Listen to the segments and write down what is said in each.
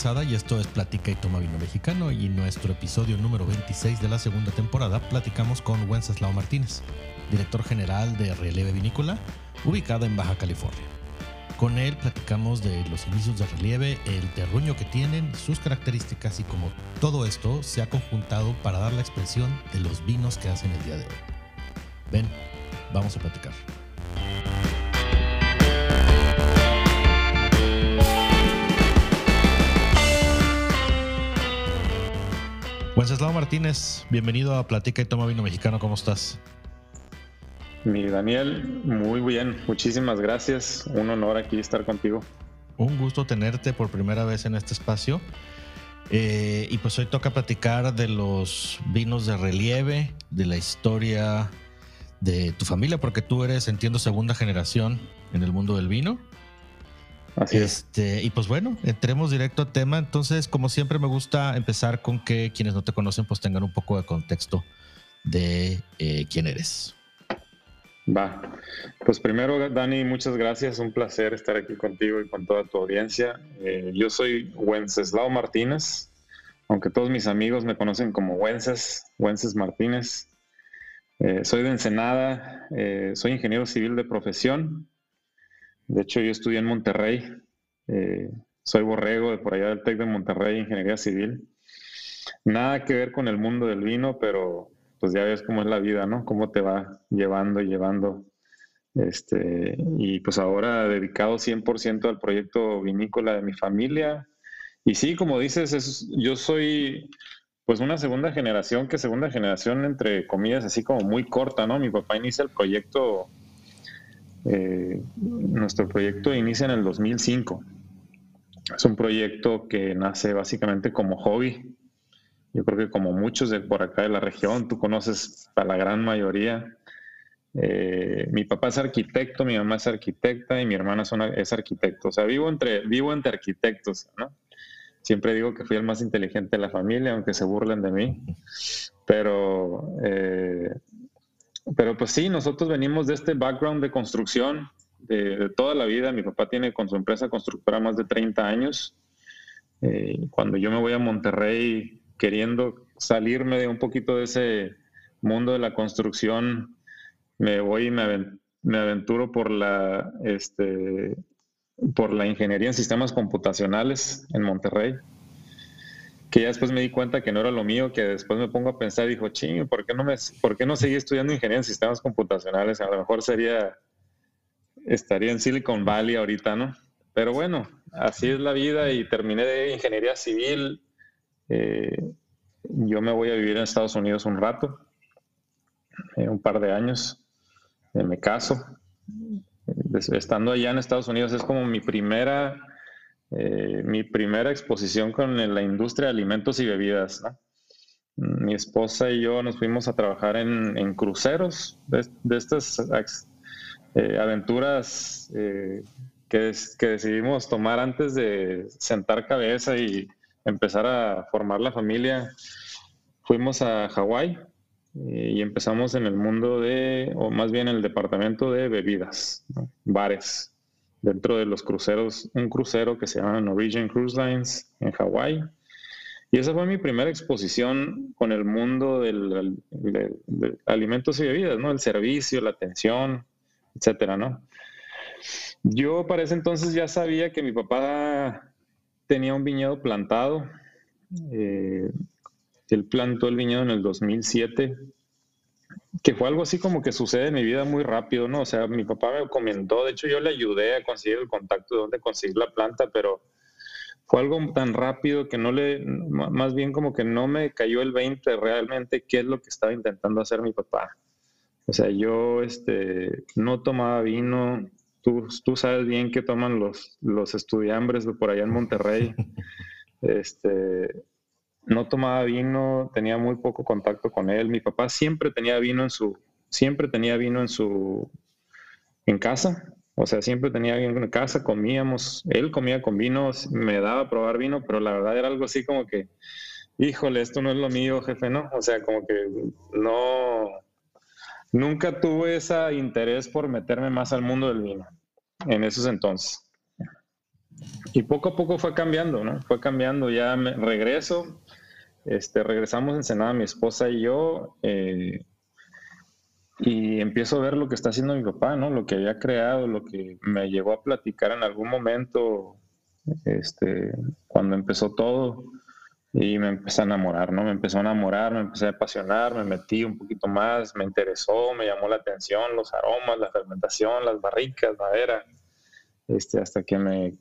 Y esto es Platica y Toma Vino Mexicano y nuestro episodio número 26 de la segunda temporada platicamos con Wenceslao Martínez, director general de Relieve Vinícola, ubicada en Baja California. Con él platicamos de los inicios de relieve, el terruño que tienen, sus características y cómo todo esto se ha conjuntado para dar la expresión de los vinos que hacen el día de hoy. Ven, vamos a platicar. Wenceslao Martínez, bienvenido a Platica y Toma Vino Mexicano, ¿cómo estás? Mi Daniel, muy bien, muchísimas gracias. Un honor aquí estar contigo. Un gusto tenerte por primera vez en este espacio. Eh, y pues hoy toca platicar de los vinos de relieve, de la historia de tu familia, porque tú eres, entiendo, segunda generación en el mundo del vino. Así este, es. Y pues bueno, entremos directo al tema. Entonces, como siempre, me gusta empezar con que quienes no te conocen, pues tengan un poco de contexto de eh, quién eres. Va. Pues primero, Dani, muchas gracias. Un placer estar aquí contigo y con toda tu audiencia. Eh, yo soy Wenceslao Martínez, aunque todos mis amigos me conocen como Wences, Wences Martínez. Eh, soy de Ensenada, soy ingeniero civil de profesión. De hecho, yo estudié en Monterrey. soy borrego de por allá del TEC de Monterrey, ingeniería civil. Nada que ver con el mundo del vino, pero pues ya ves cómo es la vida, ¿no? Cómo te va llevando y llevando. Este, y pues ahora dedicado 100% al proyecto vinícola de mi familia. Y sí, como dices, yo soy pues una segunda generación, que segunda generación entre comillas así como muy corta, ¿no? Mi papá inicia el proyecto, eh, nuestro proyecto inicia en el 2005. Es un proyecto que nace básicamente como hobby. Yo creo que como muchos de por acá de la región, tú conoces a la gran mayoría. Eh, mi papá es arquitecto, mi mamá es arquitecta y mi hermana es arquitecto. O sea, vivo entre, vivo entre arquitectos. Siempre digo que fui el más inteligente de la familia, aunque se burlen de mí. Pero, eh, pero pues sí, nosotros venimos de este background de construcción de, toda la vida. Mi papá tiene con su empresa constructora más de 30 años. Eh, cuando yo me voy a Monterrey queriendo salirme de un poquito de ese mundo de la construcción, me voy y me, aventuro por la, este, por la ingeniería en sistemas computacionales en Monterrey, que ya después me di cuenta que no era lo mío, que después me pongo a pensar dijo, ching, ¿por qué no, me, ¿por qué no seguí estudiando ingeniería en sistemas computacionales? A lo mejor sería, estaría en Silicon Valley ahorita, ¿no? Pero bueno, así es la vida y terminé de ingeniería civil eh, yo me voy a vivir en Estados Unidos un rato, eh, un par de años, eh, me caso. Estando allá en Estados Unidos es como mi primera, mi primera exposición con la industria de alimentos y bebidas. Mi esposa y yo nos fuimos a trabajar en, cruceros de, estas aventuras que, que decidimos tomar antes de sentar cabeza y empezar a formar la familia, fuimos a Hawái eh, y empezamos en el mundo de, o más bien en el departamento de bebidas, bares, dentro de los cruceros, un crucero que se llama Norwegian Cruise Lines en Hawái. Y esa fue mi primera exposición con el mundo del, de, alimentos y bebidas, ¿no? El servicio, la atención, etcétera, ¿no? Yo para ese entonces ya sabía que mi papá tenía un viñedo plantado. Eh, él plantó el viñedo en el 2007, que fue algo así como que sucede en mi vida muy rápido, ¿no? O sea, mi papá me comentó, de hecho yo le ayudé a conseguir el contacto de dónde conseguir la planta, pero fue algo tan rápido que no le, más bien como que no me cayó el 20 realmente qué es lo que estaba intentando hacer mi papá. O sea, yo este, no tomaba vino, Tú, tú sabes bien que toman los, los estudiambres de por allá en Monterrey. este, no tomaba vino, tenía muy poco contacto con él. Mi papá siempre tenía vino en su, siempre tenía vino en su, en casa. O sea, siempre tenía vino en casa, comíamos, él comía con vino, me daba a probar vino, pero la verdad era algo así como que, híjole, esto no es lo mío, jefe, ¿no? O sea, como que no, nunca tuve ese interés por meterme más al mundo del vino en esos entonces. Y poco a poco fue cambiando, ¿no? Fue cambiando, ya regreso, este, regresamos en Senada mi esposa y yo, eh, y empiezo a ver lo que está haciendo mi papá, ¿no? Lo que había creado, lo que me llegó a platicar en algún momento, este, cuando empezó todo, y me empecé a enamorar, ¿no? Me empezó a enamorar, me empecé a apasionar, me metí un poquito más, me interesó, me llamó la atención los aromas, la fermentación, las barricas, madera, este, hasta que me,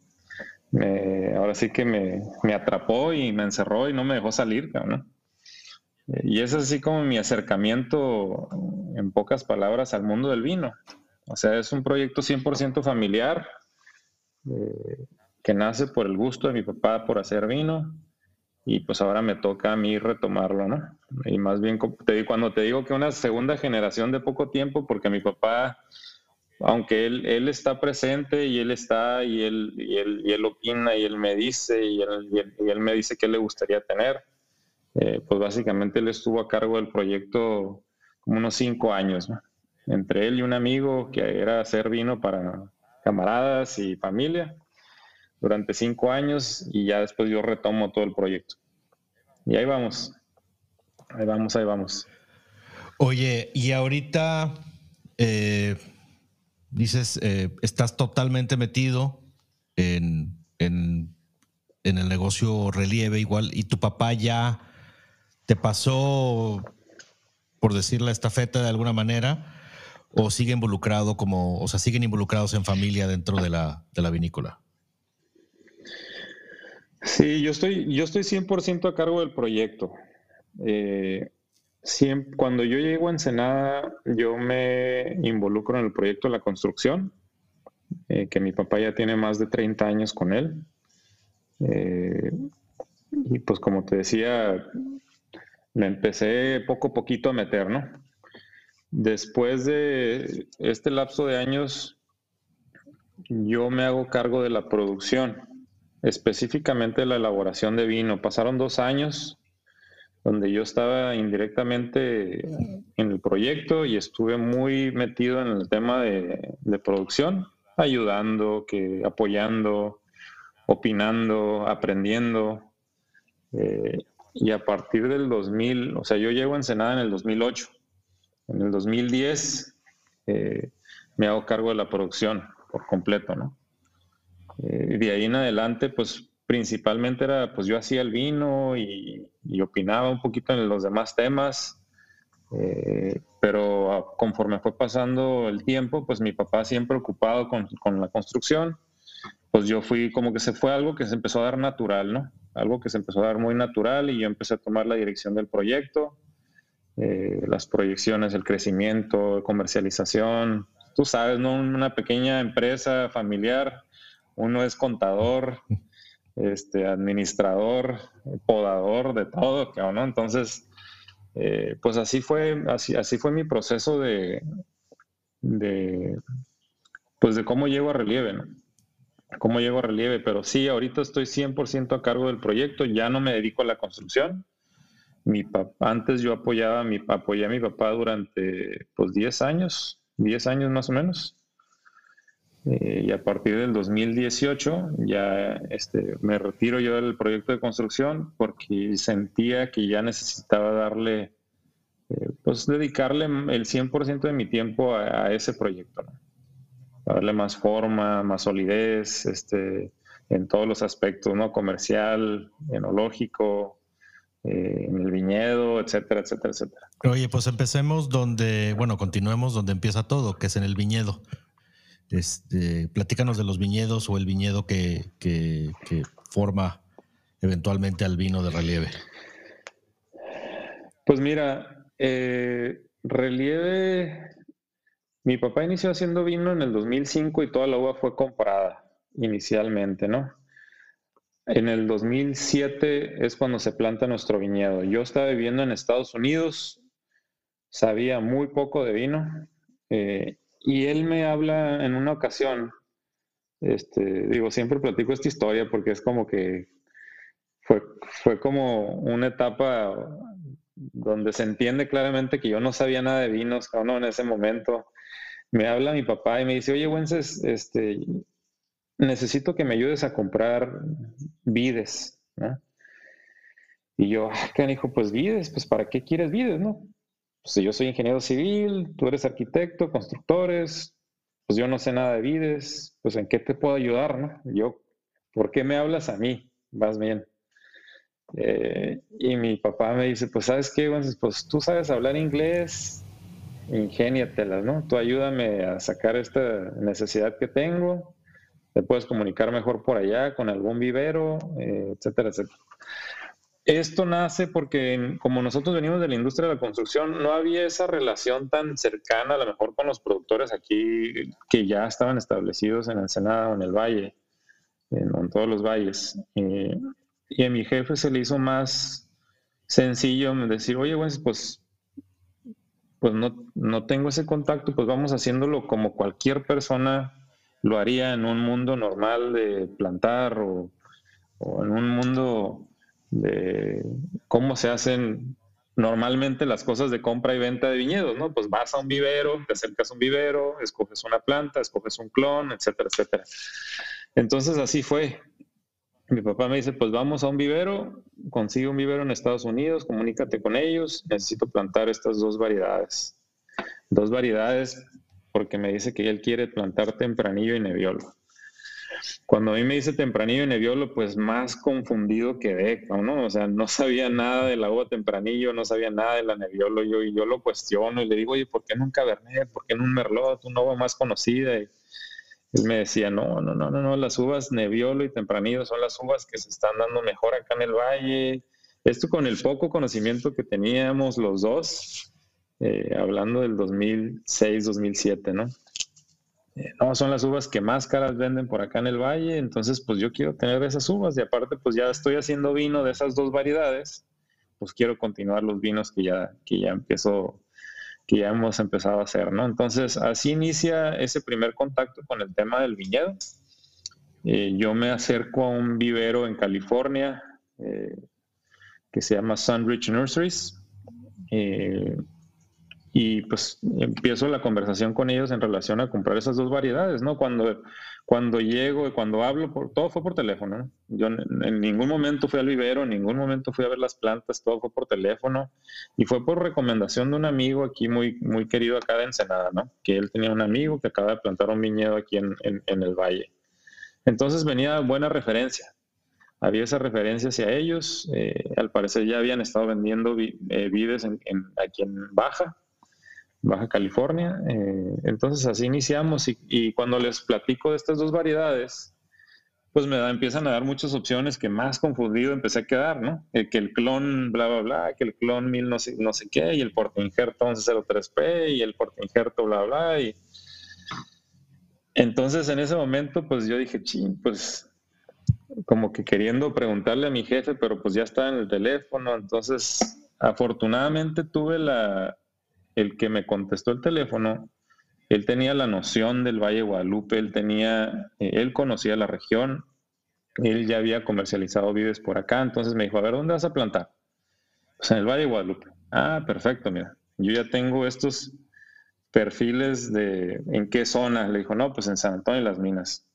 ahora sí que me, me, atrapó y me encerró y no me dejó salir, ¿no? Y es así como mi acercamiento, en pocas palabras, al mundo del vino. O sea, es un proyecto 100% familiar eh, que nace por el gusto de mi papá por hacer vino y pues ahora me toca a mí retomarlo, ¿no? Y más bien cuando te digo que una segunda generación de poco tiempo, porque mi papá, aunque él, él está presente y él está y él, y él, y él opina y él me dice y él, y él, me dice qué le gustaría tener, eh, pues básicamente él estuvo a cargo del proyecto como unos cinco años, entre él y un amigo que era hacer vino para camaradas y familia durante cinco años y ya después yo retomo todo el proyecto. Y ahí vamos, ahí vamos, ahí vamos. Oye, y ahorita eh, dices, eh, estás totalmente metido en, en, en el negocio relieve igual, y tu papá ya ¿Te pasó, por decir la estafeta de alguna manera, o sigue involucrado como, o sea, siguen involucrados en familia dentro de la, de la vinícola? Sí, yo estoy, yo estoy 100% a cargo del proyecto. Eh, cuando yo llego a Ensenada, yo me involucro en el proyecto de la construcción, eh, que mi papá ya tiene más de 30 años con él. Eh, y pues como te decía, me empecé poco a poquito a meter, ¿no? Después de este lapso de años, yo me hago cargo de la producción, específicamente de la elaboración de vino. Pasaron dos años donde yo estaba indirectamente en el proyecto y estuve muy metido en el tema de, producción, ayudando, que, apoyando, opinando, aprendiendo. Eh, y a partir del 2000, o sea, yo llego a Ensenada en el 2008. En el 2010 eh, me hago cargo de la producción por completo, ¿no? Eh, y de ahí en adelante, pues principalmente era, pues yo hacía el vino y, opinaba un poquito en los demás temas, eh, pero conforme fue pasando el tiempo, pues mi papá siempre ocupado con, con la construcción, pues yo fui como que se fue algo que se empezó a dar natural, ¿no? algo que se empezó a dar muy natural y yo empecé a tomar la dirección del proyecto, eh, las proyecciones, el crecimiento, comercialización. Tú sabes, ¿no? Una pequeña empresa familiar, uno es contador, este, administrador, podador, de todo, ¿no? Entonces, eh, pues así fue, así, así fue mi proceso de, pues de cómo llego a relieve, ¿no? cómo llego a relieve, pero sí, ahorita estoy 100% a cargo del proyecto, ya no me dedico a la construcción. Mi papá, antes yo apoyaba mi, apoyé a mi papá durante pues 10 años, 10 años más o menos. Eh, y a partir del 2018 ya este, me retiro yo del proyecto de construcción porque sentía que ya necesitaba darle, eh, pues dedicarle el 100% de mi tiempo a, ese proyecto. darle más forma, más solidez, este, en todos los aspectos, ¿no? Comercial, enológico, eh, en el viñedo, etcétera, etcétera, etcétera. Oye, pues empecemos donde, bueno, continuemos donde empieza todo, que es en el viñedo. Este, platícanos de los viñedos o el viñedo que, que, forma eventualmente al vino de relieve. Pues mira, eh, relieve mi papá inició haciendo vino en el 2005 y toda la uva fue comprada inicialmente, ¿no? En el 2007 es cuando se planta nuestro viñedo. Yo estaba viviendo en Estados Unidos, sabía muy poco de vino eh, y él me habla en una ocasión, este, digo, siempre platico esta historia porque es como que fue, fue como una etapa donde se entiende claramente que yo no sabía nada de vinos, no en ese momento me habla mi papá y me dice, oye, Wences, este, necesito que me ayudes a comprar vides. Y yo, ¿qué dijo? Pues vides, pues ¿para qué quieres vides, no? Pues yo soy ingeniero civil, tú eres arquitecto, constructores, pues yo no sé nada de vides, pues ¿en qué te puedo ayudar, no? Yo, ¿por qué me hablas a mí? Vas bien. Eh, y mi papá me dice, pues ¿sabes qué? Pues tú sabes hablar inglés, ingéniatelas, ¿no? Tú ayúdame a sacar esta necesidad que tengo, te puedes comunicar mejor por allá con algún vivero, eh, etcétera, etcétera. Esto nace porque como nosotros venimos de la industria de la construcción, no había esa relación tan cercana a lo mejor con los productores aquí que ya estaban establecidos en el Senado o en el Valle, en, todos los valles. Eh, y a mi jefe se le hizo más sencillo decir, oye, pues pues no, no tengo ese contacto, pues vamos haciéndolo como cualquier persona lo haría en un mundo normal de plantar o, en un mundo de cómo se hacen normalmente las cosas de compra y venta de viñedos, ¿no? Pues vas a un vivero, te acercas a un vivero, escoges una planta, escoges un clon, etcétera, etcétera. Entonces así fue. Mi papá me dice, pues vamos a un vivero, consigue un vivero en Estados Unidos, comunícate con ellos, necesito plantar estas dos variedades. Dos variedades porque me dice que él quiere plantar tempranillo y neviolo. Cuando a mí me dice tempranillo y neviolo, pues más confundido que ¿no? O sea, no sabía nada del agua tempranillo, no sabía nada de la neviolo, yo, y yo lo cuestiono y le digo, oye, ¿por qué no un cabernet? ¿Por qué no un merlot? Una uva más conocida. Y, él me decía, no, no, no, no, no, las uvas Nebbiolo y Tempranillo son las uvas que se están dando mejor acá en el valle. Esto con el poco conocimiento que teníamos los dos, eh, hablando del 2006, 2007, ¿no? Eh, no, son las uvas que más caras venden por acá en el valle, entonces pues yo quiero tener esas uvas y aparte pues ya estoy haciendo vino de esas dos variedades, pues quiero continuar los vinos que ya, que ya empezó que ya hemos empezado a hacer, ¿no? Entonces, así inicia ese primer contacto con el tema del viñedo. Eh, yo me acerco a un vivero en California eh, que se llama Sunridge Nurseries. Y pues empiezo la conversación con ellos en relación a comprar esas dos variedades, ¿no? Cuando, cuando llego y cuando hablo, todo fue por teléfono, Yo en, ningún momento fui al vivero, en ningún momento fui a ver las plantas, todo fue por teléfono y fue por recomendación de un amigo aquí muy, muy querido acá de Ensenada, ¿no? Que él tenía un amigo que acaba de plantar un viñedo aquí en, en, el valle. Entonces venía buena referencia. Había esa referencia hacia ellos. Eh, al parecer ya habían estado vendiendo eh, vides aquí en Baja Baja California. Eh, entonces así iniciamos y, cuando les platico de estas dos variedades, pues me da, empiezan a dar muchas opciones que más confundido empecé a quedar, ¿no? Eh, que el clon bla, bla, bla, que el clon 1000 no sé, no sé qué, y el portainjerto 1103P, y el portainjerto bla, bla, y... Entonces en ese momento pues yo dije, ching, pues como que queriendo preguntarle a mi jefe, pero pues ya estaba en el teléfono, entonces afortunadamente tuve la, el que me contestó el teléfono, él tenía la noción del Valle Guadalupe, él tenía, eh, él conocía la región, él ya había comercializado vides por acá, entonces me dijo, a ver, ¿dónde vas a plantar? Pues en el Valle Guadalupe. Ah, perfecto, mira, yo ya tengo estos perfiles de en qué zona. Le dijo, no, pues en San Antonio y las Minas.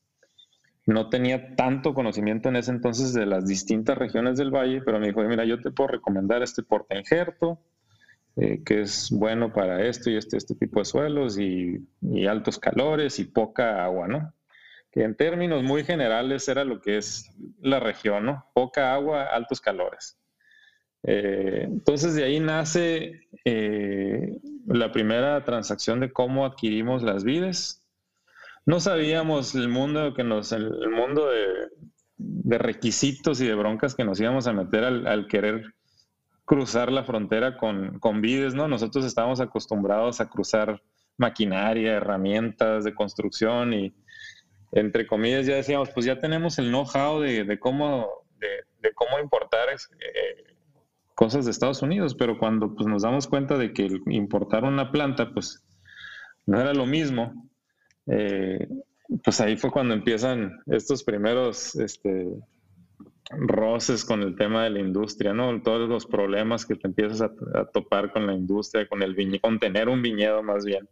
No tenía tanto conocimiento en ese entonces de las distintas regiones del valle, pero me dijo, mira, yo te puedo recomendar este porte injerto, eh, que es bueno para esto y este, este tipo de suelos y, altos calores y poca agua, ¿no? Que en términos muy generales era lo que es la región, ¿no? Poca agua, altos calores. Eh, entonces de ahí nace eh, la primera transacción de cómo adquirimos las vides. No sabíamos el mundo que nos, el, mundo de, requisitos y de broncas que nos íbamos a meter al querer cruzar la frontera con, con vides, ¿no? Nosotros estábamos acostumbrados a cruzar maquinaria, herramientas de construcción y entre comillas ya decíamos, pues ya tenemos el know-how de, cómo, de, cómo importar eh, cosas de Estados Unidos, pero cuando pues, nos damos cuenta de que importar una planta, pues no era lo mismo, eh, pues ahí fue cuando empiezan estos primeros este, roces con el tema de la industria, ¿no? Todos los problemas que te empiezas a, topar con la industria, con el viñedo, con tener un viñedo más bien.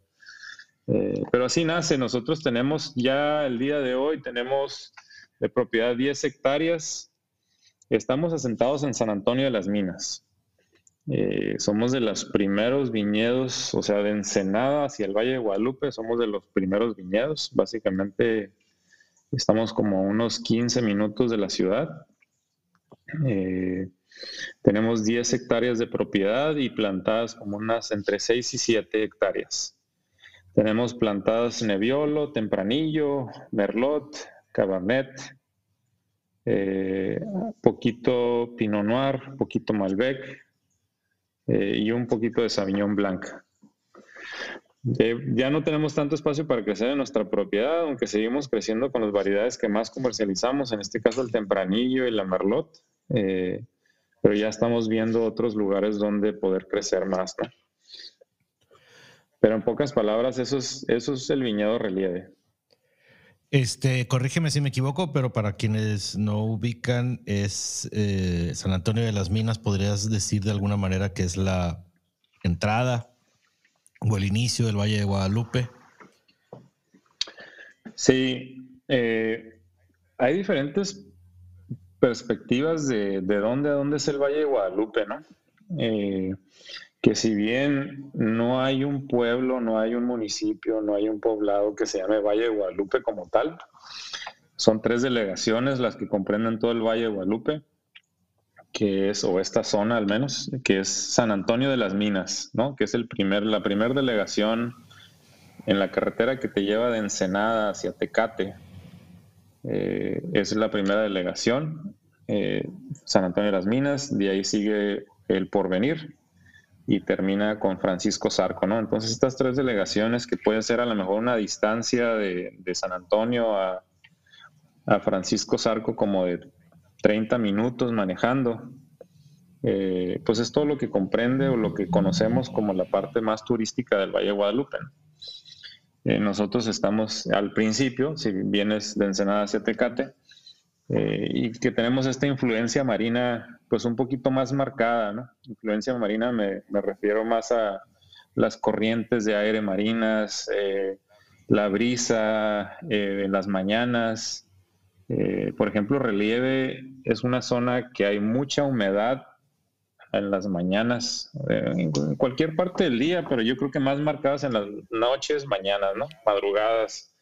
Eh, pero así nace. Nosotros tenemos ya el día de hoy, tenemos de propiedad 10 hectáreas. Estamos asentados en San Antonio de las Minas. Eh, somos de los primeros viñedos, o sea, de Ensenada hacia el Valle de Guadalupe, somos de los primeros viñedos. Básicamente estamos como a unos 15 minutos de la ciudad. Eh, tenemos 10 hectáreas de propiedad y plantadas como unas entre 6 y 7 hectáreas. Tenemos plantadas Nebbiolo, Tempranillo, Merlot, Cabernet, eh, poquito Pinot Noir, poquito Malbec eh, y un poquito de Sauvignon Blanc. ya no tenemos tanto espacio para crecer en nuestra propiedad, aunque seguimos creciendo con las variedades que más comercializamos, en este caso el Tempranillo y la Merlot, eh, pero ya estamos viendo otros lugares donde poder crecer más. Pero en pocas palabras, eso es, eso es el viñedo relieve. Este, corrígeme si me equivoco, pero para quienes no ubican, es eh, San Antonio de las Minas, ¿podrías decir de alguna manera que es la entrada o el inicio del Valle de Guadalupe? Sí, eh, hay diferentes perspectivas de, de, dónde a dónde es el Valle de Guadalupe, ¿no? Eh, que si bien no hay un pueblo, no hay un municipio, no hay un poblado que se llame Valle de Guadalupe como tal, son tres delegaciones las que comprenden todo el Valle de Guadalupe, que es, o esta zona al menos, que es San Antonio de las Minas, ¿no? que es el primer, la primera delegación en la carretera que te lleva de Ensenada hacia Tecate. Eh, es la primera delegación, eh, San Antonio de las Minas, de ahí sigue el Porvenir, y termina con Francisco Zarco, ¿no? Entonces estas tres delegaciones que pueden ser a lo mejor una distancia de, San Antonio a, Francisco Zarco como de 30 minutos manejando, eh, pues es todo lo que comprende o lo que conocemos como la parte más turística del Valle de Guadalupe. Eh, nosotros estamos al principio, si vienes de Ensenada hacia Tecate, eh, y que tenemos esta influencia marina pues un poquito más marcada, ¿no? Influencia marina me, refiero más a las corrientes de aire marinas, eh, la brisa en las mañanas. por ejemplo, relieve es una zona que hay mucha humedad en las mañanas, en cualquier parte del día, pero yo creo que más marcadas en las noches, mañanas, ¿no? Madrugadas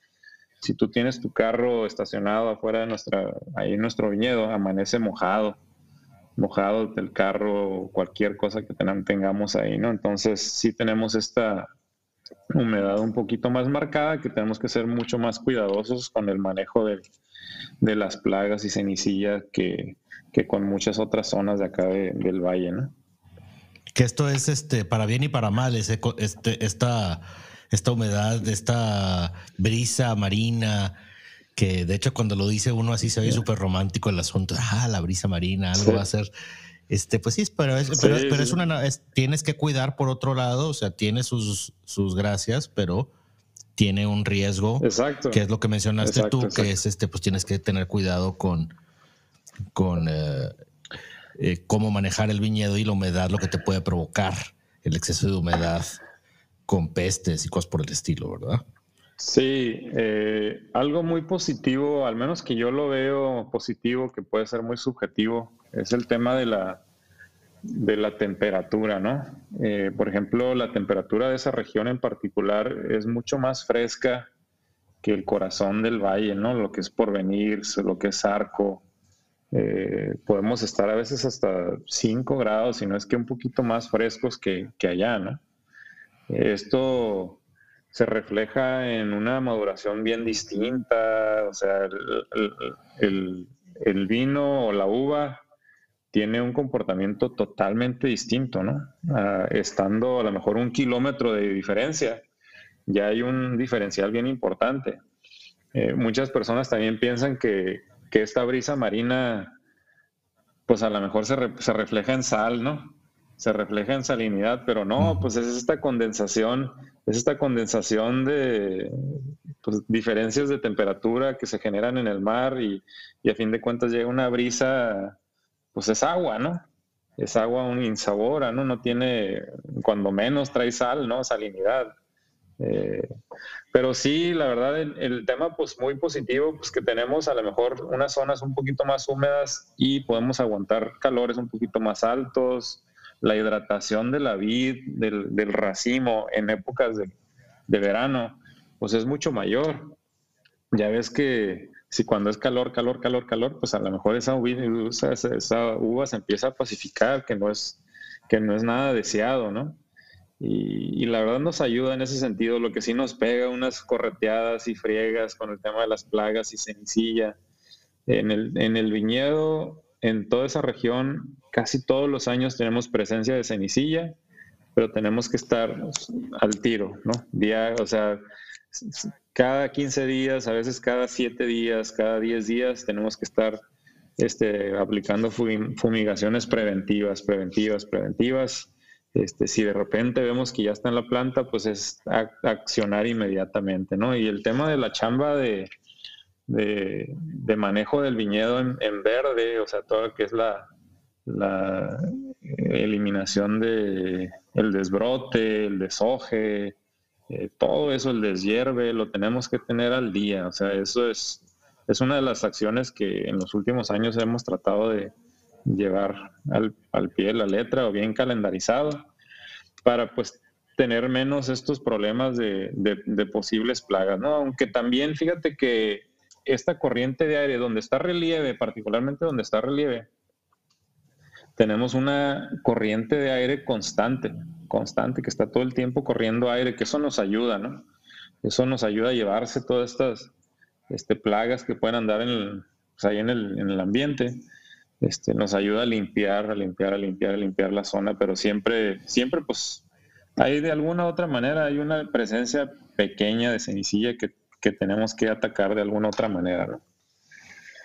si tú tienes tu carro estacionado afuera de nuestra, ahí en nuestro viñedo, amanece mojado, mojado del carro, cualquier cosa que tengamos ahí, ¿no? Entonces sí tenemos esta humedad un poquito más marcada, que tenemos que ser mucho más cuidadosos con el manejo de, las plagas y cenicillas que, con muchas otras zonas de acá del valle, ¿no? Que esto es este para bien y para mal, ese, este, esta esta humedad, esta brisa marina, que de hecho cuando lo dice uno así se ve súper romántico el asunto, ah, la brisa marina, algo va a ser. Este, pues sí, pero es, pero, es una, tienes que cuidar por otro lado, o sea, tiene sus, sus gracias, pero tiene un riesgo, exacto. que es lo que mencionaste tú, que es este, pues tienes que tener cuidado con, con eh, eh, cómo manejar el viñedo y la humedad, lo que te puede provocar el exceso de humedad con pestes y cosas por el estilo, ¿verdad? Sí, eh, algo muy positivo, al menos que yo lo veo positivo, que puede ser muy subjetivo, es el tema de la, de la temperatura, ¿no? Eh, por ejemplo, la temperatura de esa región en particular es mucho más fresca que el corazón del valle, ¿no? Lo que es porvenir, lo que es arco. Eh, podemos estar a veces hasta 5 grados, si no es que un poquito más frescos que, que allá, ¿no? Esto se refleja en una maduración bien distinta, o sea, el, vino o la uva tiene un comportamiento totalmente distinto, ¿no? Ah, estando a lo mejor un kilómetro de diferencia, ya hay un diferencial bien importante. Eh, muchas personas también piensan que, esta brisa marina, pues a lo mejor se, se refleja en sal, ¿no? se refleja en salinidad, pero no, pues es esta condensación, es esta condensación de pues, diferencias de temperatura que se generan en el mar y, a fin de cuentas llega una brisa, pues es agua, ¿no? Es agua un insabora, ¿no? No tiene, cuando menos trae sal, ¿no? Salinidad. Eh, pero sí, la verdad, el, tema pues muy positivo, pues que tenemos a lo mejor unas zonas un poquito más húmedas y podemos aguantar calores un poquito más altos, la hidratación de la vid, del, racimo en épocas de, verano, pues es mucho mayor. Ya ves que si cuando es calor, calor, calor, calor, pues a lo mejor esa uva, esa uva se empieza a pacificar, que no es, que no es nada deseado, ¿no? Y, la verdad nos ayuda en ese sentido. Lo que sí nos pega unas correteadas y friegas con el tema de las plagas y cenicilla. En el, en el viñedo, en toda esa región, casi todos los años tenemos presencia de cenicilla, pero tenemos que estar al tiro, ¿no? Día, o sea, cada 15 días, a veces cada 7 días, cada 10 días, tenemos que estar este, aplicando fumigaciones preventivas, preventivas, preventivas este, si de repente vemos que ya está en la planta, pues es accionar inmediatamente, ¿no? Y el tema de la chamba de, de, manejo del viñedo en, verde, o sea, todo lo que es la, la eliminación de el desbrote, el deshoje, eh, todo eso, el deshierve, lo tenemos que tener al día. O sea, eso es, es una de las acciones que en los últimos años hemos tratado de, llevar al, al pie de la letra o bien calendarizado para pues tener menos estos problemas de, de, posibles plagas, ¿no? Aunque también fíjate que esta corriente de aire donde está relieve, particularmente donde está relieve, tenemos una corriente de aire constante, constante, que está todo el tiempo corriendo aire, que eso nos ayuda, ¿no? Eso nos ayuda a llevarse todas estas este, plagas que pueden andar en pues, ahí en el, en el ambiente este, nos ayuda a limpiar, a limpiar, a limpiar, a limpiar la zona, pero siempre, siempre pues hay de alguna otra manera, hay una presencia pequeña de cenicilla que, tenemos que atacar de alguna otra manera,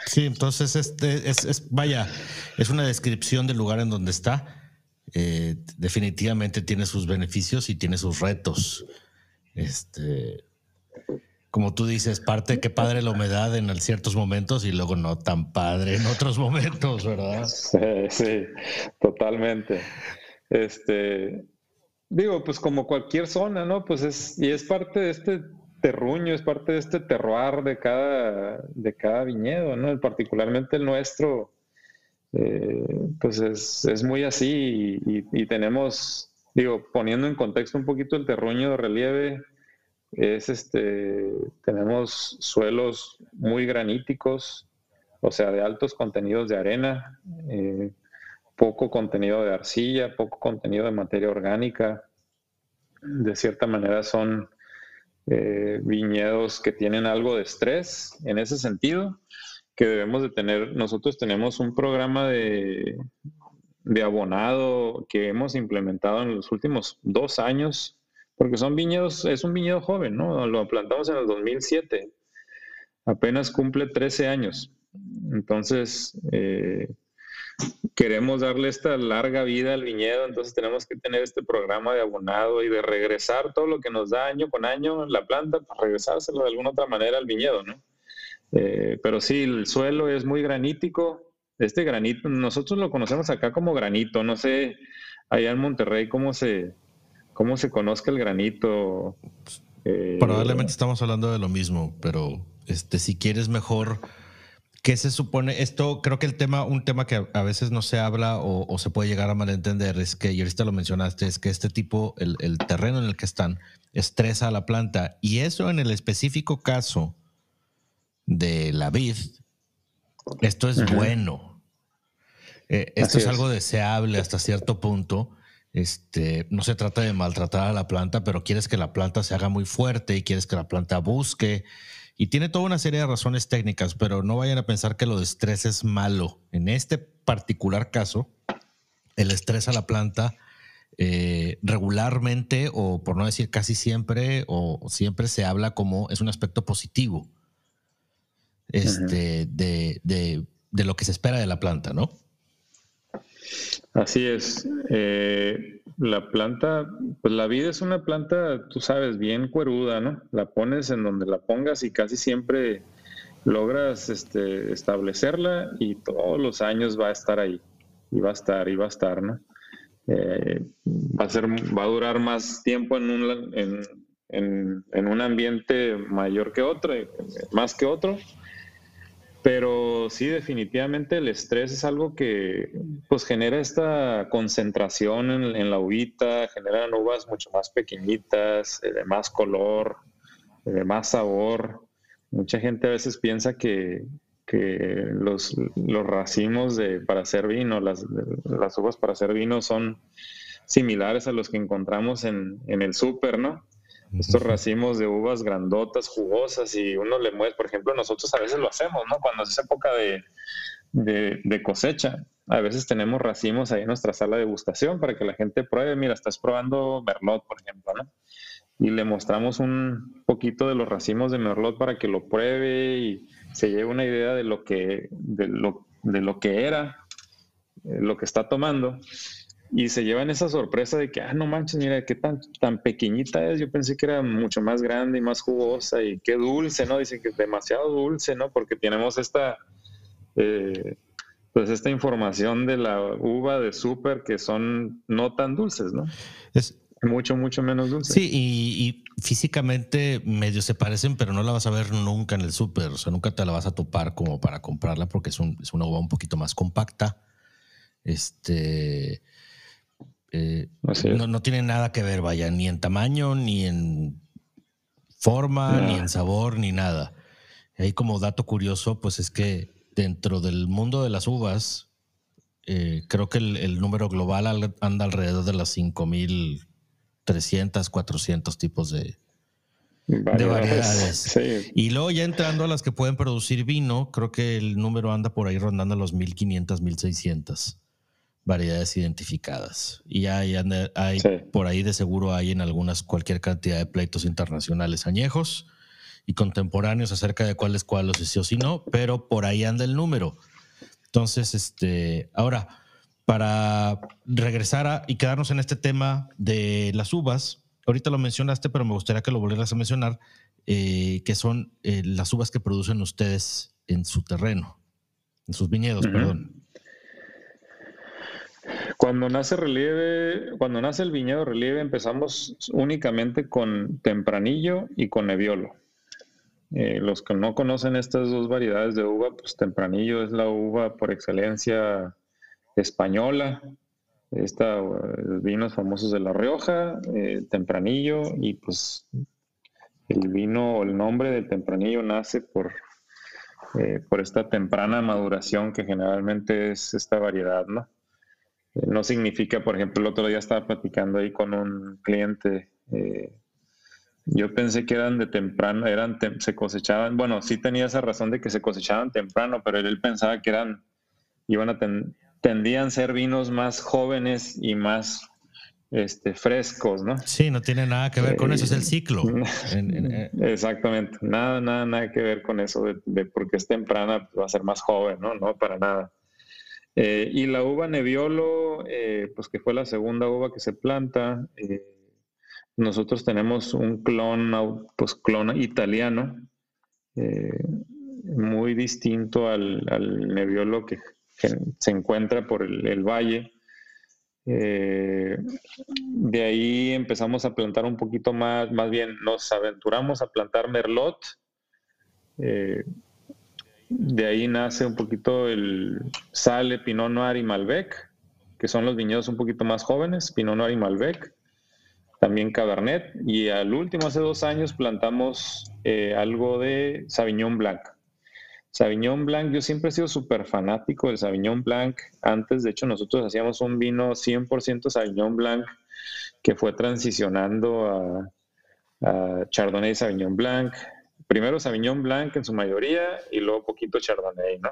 Sí, entonces este es, vaya, es una descripción del lugar en donde está. Eh, definitivamente tiene sus beneficios y tiene sus retos. Este, como tú dices, parte que padre la humedad en ciertos momentos y luego no tan padre en otros momentos, ¿verdad? Sí, sí, totalmente. Este, digo, pues como cualquier zona, ¿no? Pues es, y es parte de este terruño, es parte de este terroir de cada, de cada viñedo, ¿no? Particularmente el nuestro, eh, pues es, muy así y, y tenemos, digo, poniendo en contexto un poquito el terruño de relieve, es este, tenemos suelos muy graníticos, o sea, de altos contenidos de arena, eh, poco contenido de arcilla, poco contenido de materia orgánica. De cierta manera son eh, viñedos que tienen algo de estrés en ese sentido, que debemos de tener. Nosotros tenemos un programa de, de abonado que hemos implementado en los últimos dos años porque son viñedos, es un viñedo joven, ¿no? Lo plantamos en el 2007, apenas cumple 13 años. Entonces, eh, queremos darle esta larga vida al viñedo, entonces tenemos que tener este programa de abonado y de regresar todo lo que nos da año con año la planta, para regresárselo de alguna otra manera al viñedo, ¿no? Eh, pero sí, el suelo es muy granítico. Este granito, nosotros lo conocemos acá como granito, no sé allá en Monterrey cómo se, cómo se conozca el granito. Eh, Probablemente estamos hablando de lo mismo, pero este, si quieres mejor, ¿qué se supone? Esto creo que el tema, un tema que a veces no se habla o, se puede llegar a malentender es que, y ahorita lo mencionaste, es que este tipo, el, terreno en el que están, estresa a la planta. Y eso en el específico caso de la vid, esto es bueno. Eh, esto es, algo deseable hasta cierto punto este, no se trata de maltratar a la planta, pero quieres que la planta se haga muy fuerte y quieres que la planta busque. Y tiene toda una serie de razones técnicas, pero no vayan a pensar que lo de estrés es malo. En este particular caso, el estrés a la planta eh, regularmente, o por no decir casi siempre, o siempre se habla como es un aspecto positivo este, de, de lo que se espera de la planta, ¿no? Así es. Eh, la planta, pues la vida es una planta, tú sabes, bien cueruda, ¿no? La pones en donde la pongas y casi siempre logras este, establecerla y todos los años va a estar ahí. Y va a estar, y va a estar, ¿no? Eh, va a ser, va a durar más tiempo en un, en, un ambiente mayor que otro, más que otro. Pero sí, definitivamente el estrés es algo que pues genera esta concentración en, la uvita, generan uvas mucho más pequeñitas, eh, de más color, de más sabor. Mucha gente a veces piensa que, los, los, racimos de, para hacer vino, las, las uvas para hacer vino son similares a los que encontramos en, en el súper, ¿no? Estos racimos de uvas grandotas, jugosas, y uno le mueve, por ejemplo, nosotros a veces lo hacemos, ¿no? Cuando es época de, de, cosecha, a veces tenemos racimos ahí en nuestra sala de degustación para que la gente pruebe, mira, estás probando Merlot, por ejemplo, ¿no? Y le mostramos un poquito de los racimos de Merlot para que lo pruebe y se lleve una idea de lo que, de lo, de lo que era, eh, lo que está tomando y se llevan esa sorpresa de que, ah, no manches, mira, qué tan, tan pequeñita es. Yo pensé que era mucho más grande y más jugosa y qué dulce, ¿no? Dicen que es demasiado dulce, ¿no? Porque tenemos esta, eh, pues esta información de la uva de súper que son no tan dulces, ¿no? Es mucho, mucho menos dulces. Sí, y, físicamente medio se parecen, pero no la vas a ver nunca en el súper, o sea, nunca te la vas a topar como para comprarla porque es, un, es una uva un poquito más compacta. Este eh, no, tiene nada que ver, vaya, ni en tamaño, ni en forma, ni en sabor, ni nada. Y ahí como dato curioso, pues es que dentro del mundo de las uvas, eh, creo que el, número global anda alrededor de las 5.300, 400 tipos de, variedades. Y luego ya entrando a las que pueden producir vino, creo que el número anda por ahí rondando los 1.500, 1.600 variedades identificadas. Y hay, hay por ahí de seguro hay en algunas cualquier cantidad de pleitos internacionales añejos y contemporáneos acerca de cuál es cuál, o si sí o si no, pero por ahí anda el número. Entonces, este, ahora, para regresar a, y quedarnos en este tema de las uvas, ahorita lo mencionaste, pero me gustaría que lo volvieras a mencionar, eh, que son eh, las uvas que producen ustedes en su terreno, en sus viñedos, perdón. Cuando nace relieve, cuando nace el viñedo relieve, empezamos únicamente con tempranillo y con nebbiolo. Eh, los que no conocen estas dos variedades de uva, pues tempranillo es la uva por excelencia española. Esta, vinos famosos de La Rioja, eh, tempranillo, y pues el vino o el nombre del tempranillo nace por, eh, por esta temprana maduración que generalmente es esta variedad, ¿no? No significa, por ejemplo, el otro día estaba platicando ahí con un cliente. Eh, yo pensé que eran de temprano, eran se cosechaban, bueno, sí tenía esa razón de que se cosechaban temprano, pero él pensaba que eran, iban a tendían a ser vinos más jóvenes y más este, frescos, ¿no? Sí, no tiene nada que ver con eso, es el ciclo. Eh, exactamente, nada, nada, nada que ver con eso de, de porque es temprana va a ser más joven, ¿no? No, para nada. Eh, y la uva Nebbiolo, eh, pues que fue la segunda uva que se planta, eh, nosotros tenemos un clon, pues clon italiano, muy distinto al, Nebbiolo que, se encuentra por el, valle. de ahí empezamos a plantar un poquito más, más bien nos aventuramos a plantar Merlot. De ahí nace un poquito el Sale, Pinot Noir y Malbec, que son los viñedos un poquito más jóvenes, Pinot Noir y Malbec. También Cabernet. Y al último, hace dos años, plantamos eh, algo de Sauvignon Blanc. Sauvignon Blanc, yo siempre he sido súper fanático del Sauvignon Blanc. Antes, de hecho, nosotros hacíamos un vino 100% Sauvignon Blanc que fue transicionando a, a Chardonnay Sauvignon Blanc, primero Sauvignon Blanc en su mayoría y luego poquito Chardonnay, ¿no?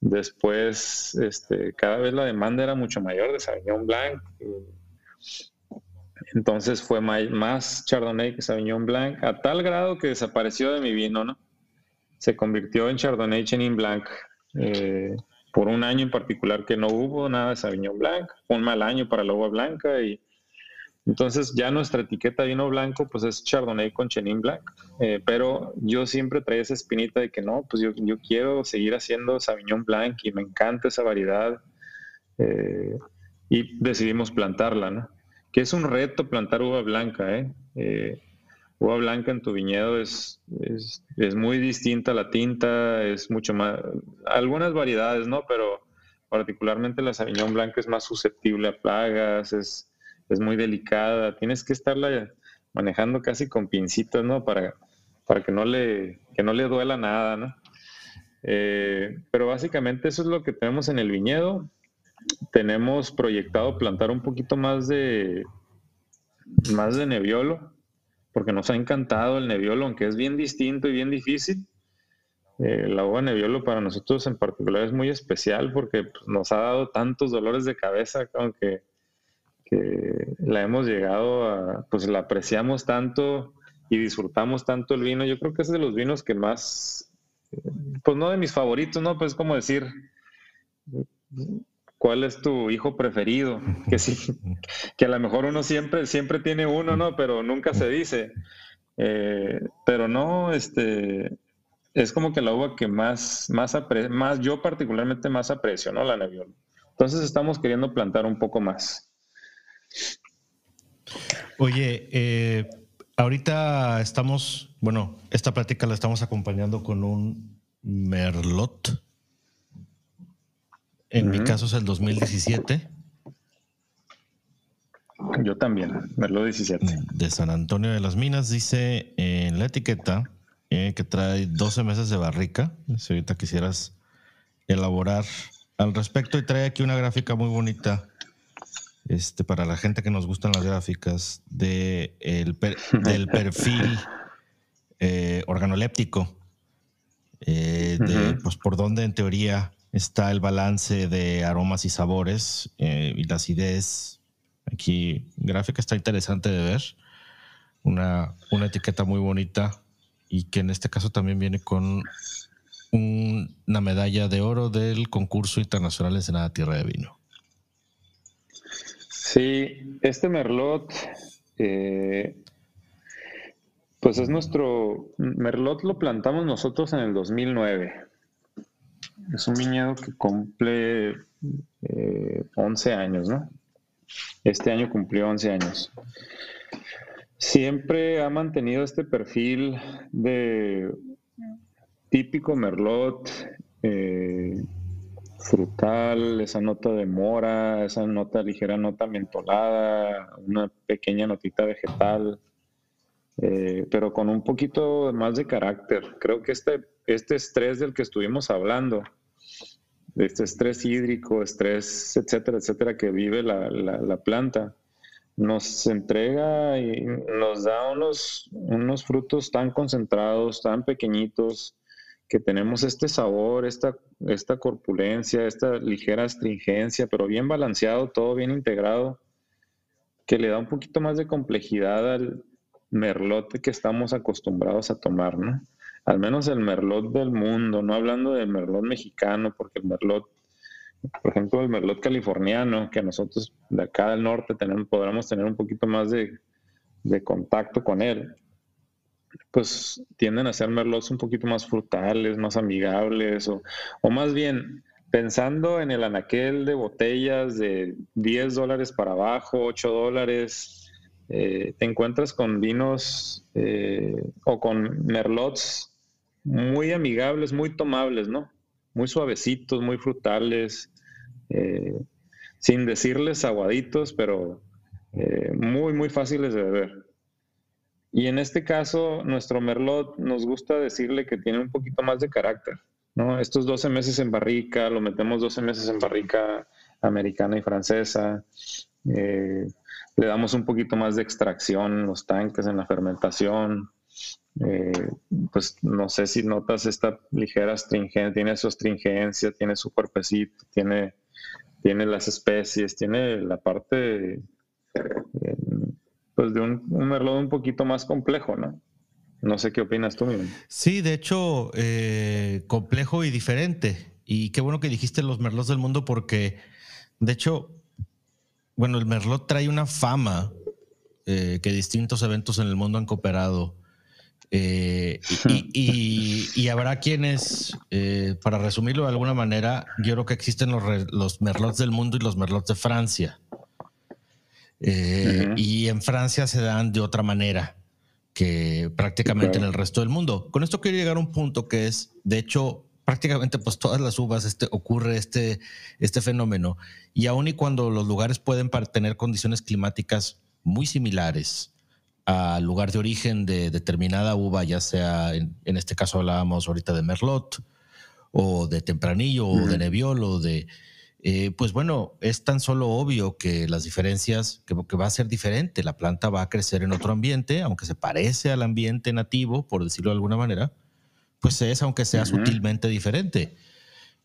Después, este, cada vez la demanda era mucho mayor de Sauvignon Blanc. Entonces fue más Chardonnay que Sauvignon Blanc, a tal grado que desapareció de mi vino, ¿no? Se convirtió en Chardonnay Chenin Blanc. Eh, por un año en particular que no hubo nada de Sauvignon Blanc, un mal año para la uva blanca y entonces ya nuestra etiqueta de vino blanco pues es Chardonnay con Chenin Blanc, eh, pero yo siempre traía esa espinita de que no, pues yo, quiero seguir haciendo Sauvignon Blanc y me encanta esa variedad eh, y decidimos plantarla, ¿no? Que es un reto plantar uva blanca, ¿eh? uva blanca en tu viñedo es, es, muy distinta la tinta, es mucho más, algunas variedades, ¿no? Pero particularmente la Sauvignon Blanca es más susceptible a plagas, es, es muy delicada, tienes que estarla manejando casi con pincitas, ¿no? Para, para que, no le, que no le duela nada, ¿no? Eh, pero básicamente eso es lo que tenemos en el viñedo. Tenemos proyectado plantar un poquito más de, más de neviolo, porque nos ha encantado el neviolo, aunque es bien distinto y bien difícil. Eh, la uva neviolo para nosotros en particular es muy especial porque pues, nos ha dado tantos dolores de cabeza, aunque que la hemos llegado a, pues la apreciamos tanto y disfrutamos tanto el vino. Yo creo que es de los vinos que más, pues no de mis favoritos, ¿no? Pues como decir, ¿cuál es tu hijo preferido? Que sí, que a lo mejor uno siempre, siempre tiene uno, ¿no? Pero nunca se dice. Eh, pero no, este, es como que la uva que más, más, más yo particularmente más aprecio, ¿no? La Nebbiolo. Entonces estamos queriendo plantar un poco más. Oye, eh, ahorita estamos, bueno, esta plática la estamos acompañando con un Merlot en mi caso es el 2017. Yo también, Merlot 17. De San Antonio de las Minas dice en la etiqueta eh, que trae 12 meses de barrica. Si ahorita quisieras elaborar al respecto y trae aquí una gráfica muy bonita este, para la gente que nos gustan las gráficas de el del perfil eh, organoléptico, eh, de pues, por donde en teoría está el balance de aromas y sabores eh, y la acidez. Aquí gráfica está interesante de ver. Una, una etiqueta muy bonita y que en este caso también viene con una medalla de oro del concurso internacional Ensenada Tierra de Vino. Sí, este Merlot, eh, pues es nuestro, Merlot lo plantamos nosotros en el 2009 es un viñedo que cumple 11 eh, años, ¿no? Este año cumplió 11 años. Siempre ha mantenido este perfil de típico merlot, eh, frutal, esa nota de mora, esa nota ligera, nota mentolada, una pequeña notita vegetal, eh, pero con un poquito más de carácter. Creo que este este estrés del que estuvimos hablando, este estrés hídrico, estrés, etcétera, etcétera, que vive la, planta, nos entrega y nos da unos, unos frutos tan concentrados, tan pequeñitos, que tenemos este sabor, esta, esta corpulencia, esta ligera astringencia, pero bien balanceado, todo bien integrado, que le da un poquito más de complejidad al merlote que estamos acostumbrados a tomar, ¿no? al menos el merlot del mundo, no hablando del merlot mexicano, porque el merlot, por ejemplo, el merlot californiano, que nosotros de acá del norte tenemos, podremos tener un poquito más de, contacto con él, pues tienden a ser merlots un poquito más frutales, más amigables, o, o más bien pensando en el anaquel de botellas de 10 dólares para abajo, 8 dólares, eh, te encuentras con vinos eh, o con merlots muy amigables, muy tomables, ¿no? Muy suavecitos, muy frutales, eh, sin decirles aguaditos, pero muy, muy fáciles de beber. Y en este caso, nuestro Merlot nos gusta decirle que tiene un poquito más de carácter. Estos 12 meses en barrica, lo metemos 12 meses en barrica americana y francesa. Eh, le damos un poquito más de extracción en los tanques, en la fermentación. Eh, pues no sé si notas esta ligera astringencia, tiene su astringencia, tiene su cuerpecito, tiene, tiene las especies, tiene la parte eh, pues de un, merlot un poquito más complejo, ¿no? No sé qué opinas tú, Miguel. Sí, de hecho, eh, complejo y diferente. Y qué bueno que dijiste los merlots del mundo porque, de hecho, bueno, el merlot trae una fama que distintos eventos en el mundo han cooperado eh, y, habrá quienes, eh, para resumirlo de alguna manera, yo creo que existen los, merlots del mundo y los merlots de Francia. Eh, y en Francia se dan de otra manera. que prácticamente en el resto del mundo. Con esto quiero llegar a un punto que es, de hecho, prácticamente pues todas las uvas este, ocurre este, este fenómeno y aun y cuando los lugares pueden tener condiciones climáticas muy similares al lugar de origen de determinada uva, ya sea en, este caso hablábamos ahorita de Merlot o de Tempranillo o de Nebbiolo, de eh, pues bueno, es tan solo obvio que las diferencias, que, que, va a ser diferente, la planta va a crecer en otro ambiente, aunque se parece al ambiente nativo, por decirlo de alguna manera, pues es, aunque sea sutilmente diferente,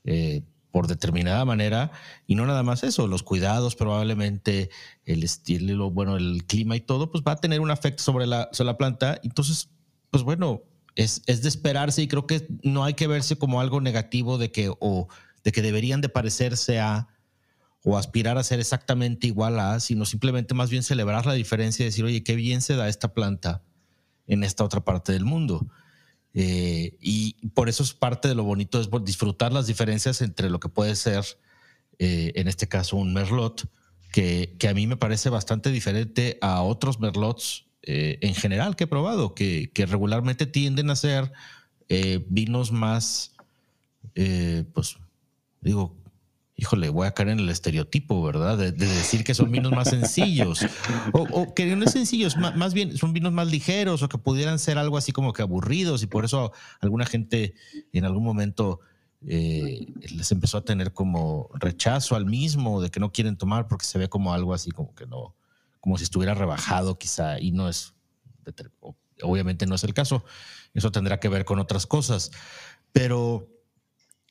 eh, por determinada manera, y no nada más eso, los cuidados probablemente, el estilo, bueno, el clima y todo, pues va a tener un efecto sobre la, sobre la planta. Entonces, pues bueno, es, es, de esperarse y creo que no hay que verse como algo negativo de que, o de que deberían de parecerse a o aspirar a ser exactamente igual a, sino simplemente más bien celebrar la diferencia y decir, oye, qué bien se da esta planta en esta otra parte del mundo. Eh, y por eso es parte de lo bonito, es disfrutar las diferencias entre lo que puede ser, eh, en este caso, un merlot, que, que, a mí me parece bastante diferente a otros merlots eh, en general que he probado, que, que regularmente tienden a ser vinos más, pues, digo, híjole, voy a caer en el estereotipo, ¿verdad? De, decir que son vinos más sencillos. O, que no es sencillos, más, bien son vinos más ligeros o que pudieran ser algo así como que aburridos y por eso alguna gente en algún momento eh, les empezó a tener como rechazo al mismo, de que no quieren tomar porque se ve como algo así como que no, como si estuviera rebajado quizá y no es, obviamente no es el caso. Eso tendrá que ver con otras cosas. Pero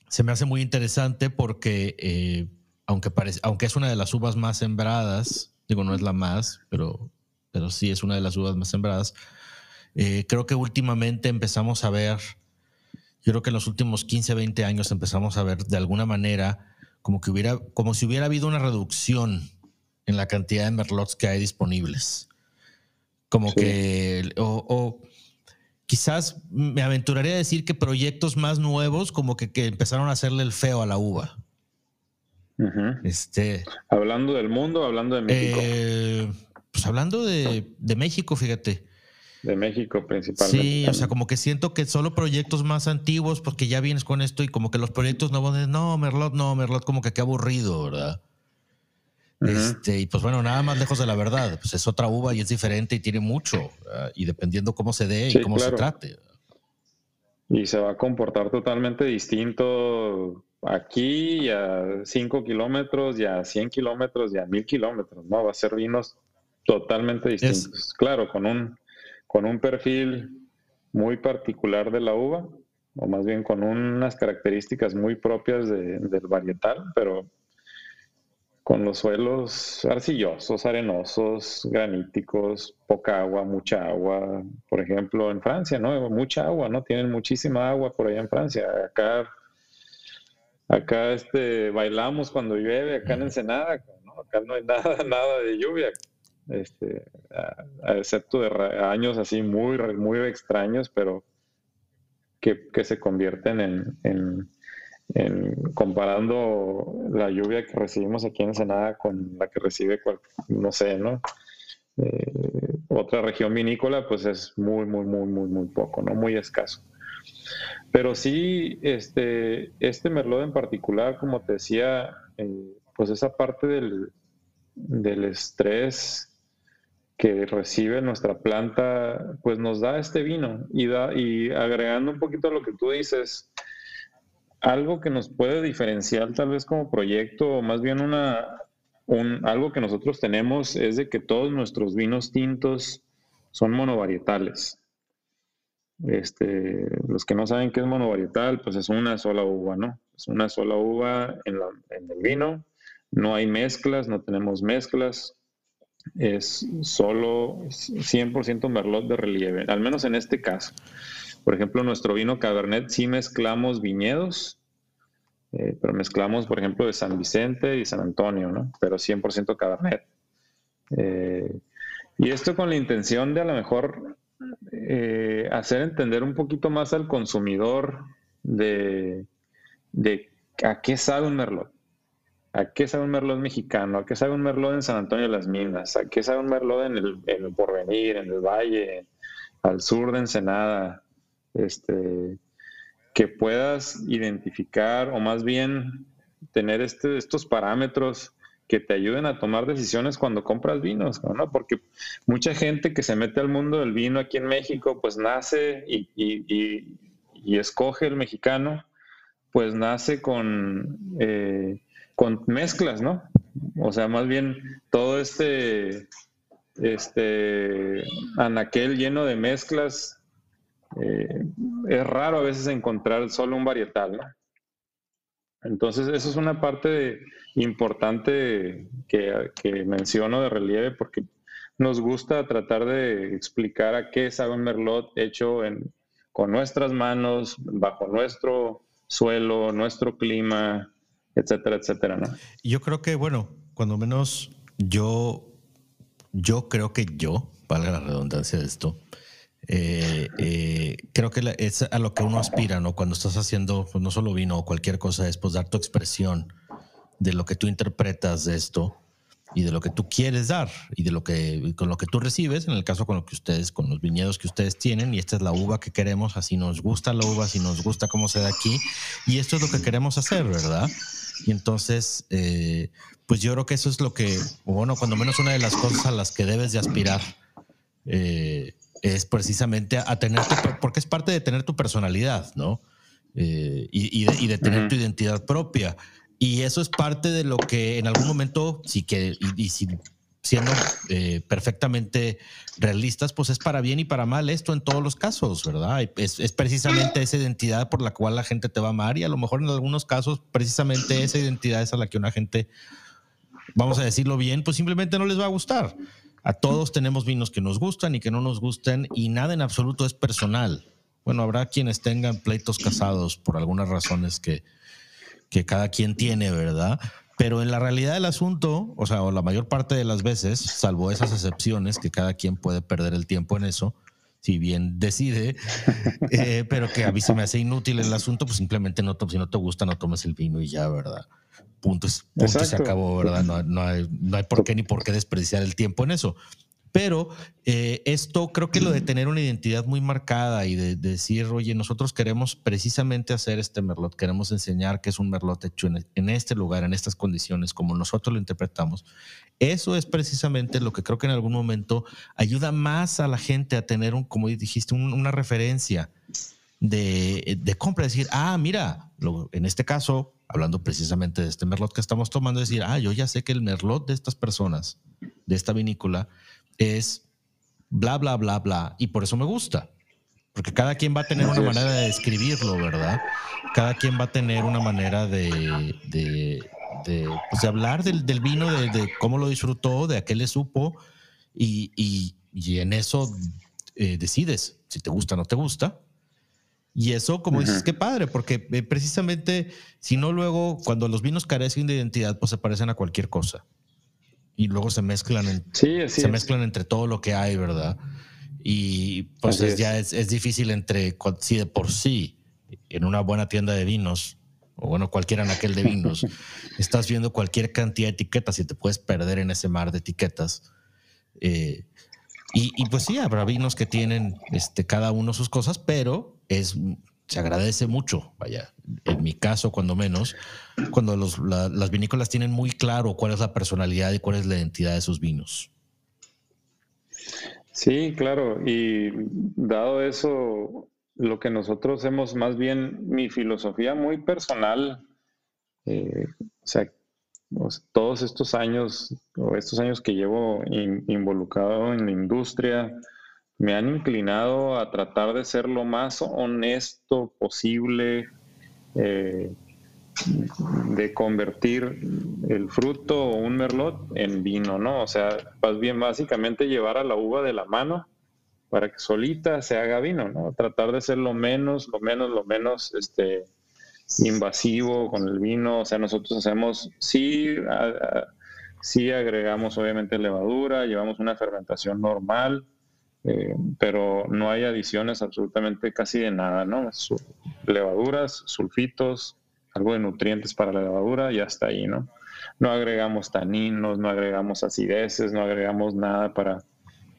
se me hace muy interesante porque, eh, aunque, parece, aunque es una de las uvas más sembradas, digo, no es la más, pero, pero sí es una de las uvas más sembradas, eh, creo que últimamente empezamos a ver, yo creo que en los últimos 15, 20 años empezamos a ver de alguna manera como, que hubiera, como si hubiera habido una reducción en la cantidad de merlots que hay disponibles. Como que, o quizás me aventuraría a decir que proyectos más nuevos como que, empezaron a hacerle el feo a la uva. este, hablando del mundo, hablando de México. Eh, pues hablando de, México, fíjate. De México principalmente. Sí, o sea, como que siento que solo proyectos más antiguos, porque ya vienes con esto y como que los proyectos nuevos, no, Merlot, no, Merlot, como que qué aburrido, ¿verdad? Este, y pues bueno, nada más lejos de la verdad, pues es otra uva y es diferente y tiene mucho, y dependiendo cómo se dé y cómo se trate. Y se va a comportar totalmente distinto aquí y a 5 kilómetros, y a 100 kilómetros, y a 1000 kilómetros, ¿no? Va a ser vinos totalmente distintos. Claro, con un, con un perfil muy particular de la uva, o más bien con unas características muy propias del varietal, pero con los suelos arcillosos, arenosos, graníticos, poca agua, mucha agua. Por ejemplo, en Francia, ¿no? Mucha agua, ¿no? Tienen muchísima agua por allá en Francia. Acá, acá este, bailamos cuando llueve, acá en Ensenada, ¿no? Acá no hay nada, nada de lluvia. Este, excepto de años así muy, muy extraños, pero que, se convierten en comparando la lluvia que recibimos aquí en Ensenada con la que recibe, no sé, ¿no? Eh, otra región vinícola, pues es muy, muy, muy, muy, muy poco, ¿no? Muy escaso. Pero sí, este, este merlot en particular, como te decía, eh, pues esa parte del, del estrés que recibe nuestra planta, pues nos da este vino. Y, da, y agregando un poquito a lo que tú dices, algo que nos puede diferenciar tal vez como proyecto, o más bien una, un, algo que nosotros tenemos es de que todos nuestros vinos tintos son monovarietales. Este, los que no saben qué es monovarietal, pues es una sola uva, ¿no? Es una sola uva en, en el vino, no hay mezclas, no tenemos mezclas, es solo 100% merlot de relieve, al menos en este caso. Por ejemplo, nuestro vino Cabernet sí mezclamos viñedos, eh, pero mezclamos, por ejemplo, de San Vicente y San Antonio, ¿no? Pero 100% Cabernet. Eh, y esto con la intención de a lo mejor eh, hacer entender un poquito más al consumidor de, a qué sabe un merlot. ¿A qué sabe un merlot mexicano? ¿A qué sabe un merlot en San Antonio de las Minas? ¿A qué sabe un merlot en el, en el Porvenir, en el Valle, al sur de Ensenada, este, que puedas identificar o más bien tener este, estos parámetros que te ayuden a tomar decisiones cuando compras vinos, ¿no? Porque mucha gente que se mete al mundo del vino aquí en México, pues nace y, escoge el mexicano, pues nace con, eh, con mezclas, ¿no? O sea, más bien todo este, este anaquel lleno de mezclas, eh, es raro a veces encontrar solo un varietal, ¿no? Entonces, eso es una parte importante que, menciono de relieve porque nos gusta tratar de explicar a qué sabe un merlot hecho con nuestras manos, bajo nuestro suelo, nuestro clima, etcétera, etcétera, ¿no? Yo creo que, bueno, cuando menos yo, yo creo que yo, valga la redundancia de esto, eh, eh, creo que es a lo que uno aspira, ¿no? Cuando estás haciendo, pues no solo vino o cualquier cosa, es pues dar tu expresión de lo que tú interpretas de esto y de lo que tú quieres dar y de lo que con lo que tú recibes, en el caso con lo que ustedes, con los viñedos que ustedes tienen, y esta es la uva que queremos, así nos gusta la uva, así nos gusta cómo se da aquí, y esto es lo que queremos hacer, ¿verdad? Y entonces, eh, pues yo creo que eso es lo que, bueno, cuando menos una de las cosas a las que debes de aspirar. Eh, es precisamente a, tener porque es parte de tener tu personalidad, ¿no? Eh, y, de, tener tu identidad propia. Y eso es parte de lo que en algún momento, sí que, y, siendo eh, perfectamente realistas, pues es para bien y para mal esto en todos los casos, ¿verdad? Es, es, precisamente esa identidad por la cual la gente te va a amar y a lo mejor en algunos casos precisamente esa identidad es a la que una gente, vamos a decirlo bien, pues simplemente no les va a gustar. A todos tenemos vinos que nos gustan y que no nos gustan y nada en absoluto es personal. Bueno, habrá quienes tengan pleitos casados por algunas razones que, cada quien tiene, ¿verdad? Pero en la realidad del asunto, o sea, o la mayor parte de las veces, salvo esas excepciones que cada quien puede perder el tiempo en eso, si bien decide, eh, pero que a mí se me hace inútil el asunto, pues simplemente no, si no te gusta, no tomes el vino y ya, ¿verdad? Punto, punto se acabó, ¿verdad? No, no, hay, no hay por qué ni por qué desperdiciar el tiempo en eso. Pero eh, esto creo que lo de tener una identidad muy marcada y de, decir, oye, nosotros queremos precisamente hacer este merlot, queremos enseñar que es un merlot hecho en, este lugar, en estas condiciones, como nosotros lo interpretamos, eso es precisamente lo que creo que en algún momento ayuda más a la gente a tener, un, como dijiste, una referencia de, de compra, decir, ah, mira, en este caso, hablando precisamente de este merlot que estamos tomando, decir, ah, yo ya sé que el merlot de estas personas, de esta vinícola, es bla, bla, bla, bla, y por eso me gusta. Porque cada quien va a tener una manera de describirlo, ¿verdad? Cada quien va a tener una manera de, de, de, pues hablar del, del vino, de, cómo lo disfrutó, de a qué le supo, y, y, y en eso eh, decides si te gusta o no te gusta. Y eso, como dices, qué padre, porque eh, precisamente, si no luego, cuando los vinos carecen de identidad, pues se parecen a cualquier cosa. Y luego se mezclan, en, se mezclan entre todo lo que hay, ¿verdad? Y pues ya es. es, difícil entre, si de por sí, en una buena tienda de vinos, o bueno, cualquier anaquel de vinos, estás viendo cualquier cantidad de etiquetas y te puedes perder en ese mar de etiquetas. Eh, y, y, pues sí, habrá vinos que tienen este, cada uno sus cosas, pero es, se agradece mucho, vaya, en mi caso, cuando menos, cuando los, las vinícolas tienen muy claro cuál es la personalidad y cuál es la identidad de sus vinos. Sí, claro, y dado eso, lo que nosotros hemos, más bien mi filosofía muy personal, eh, o sea, todos estos años, o estos años que llevo involucrado en la industria, me han inclinado a tratar de ser lo más honesto posible, eh, de convertir el fruto o un merlot en vino, ¿no? O sea, más bien básicamente llevar a la uva de la mano para que solita se haga vino, ¿no? Tratar de ser lo menos, lo menos, lo menos, este, invasivo con el vino. O sea, nosotros hacemos, sí, sí agregamos obviamente levadura, llevamos una fermentación normal, eh, pero no hay adiciones absolutamente casi de nada, ¿no? levaduras, sulfitos, algo de nutrientes para la levadura y hasta ahí, ¿no? No agregamos taninos, no agregamos acideces, no agregamos nada para,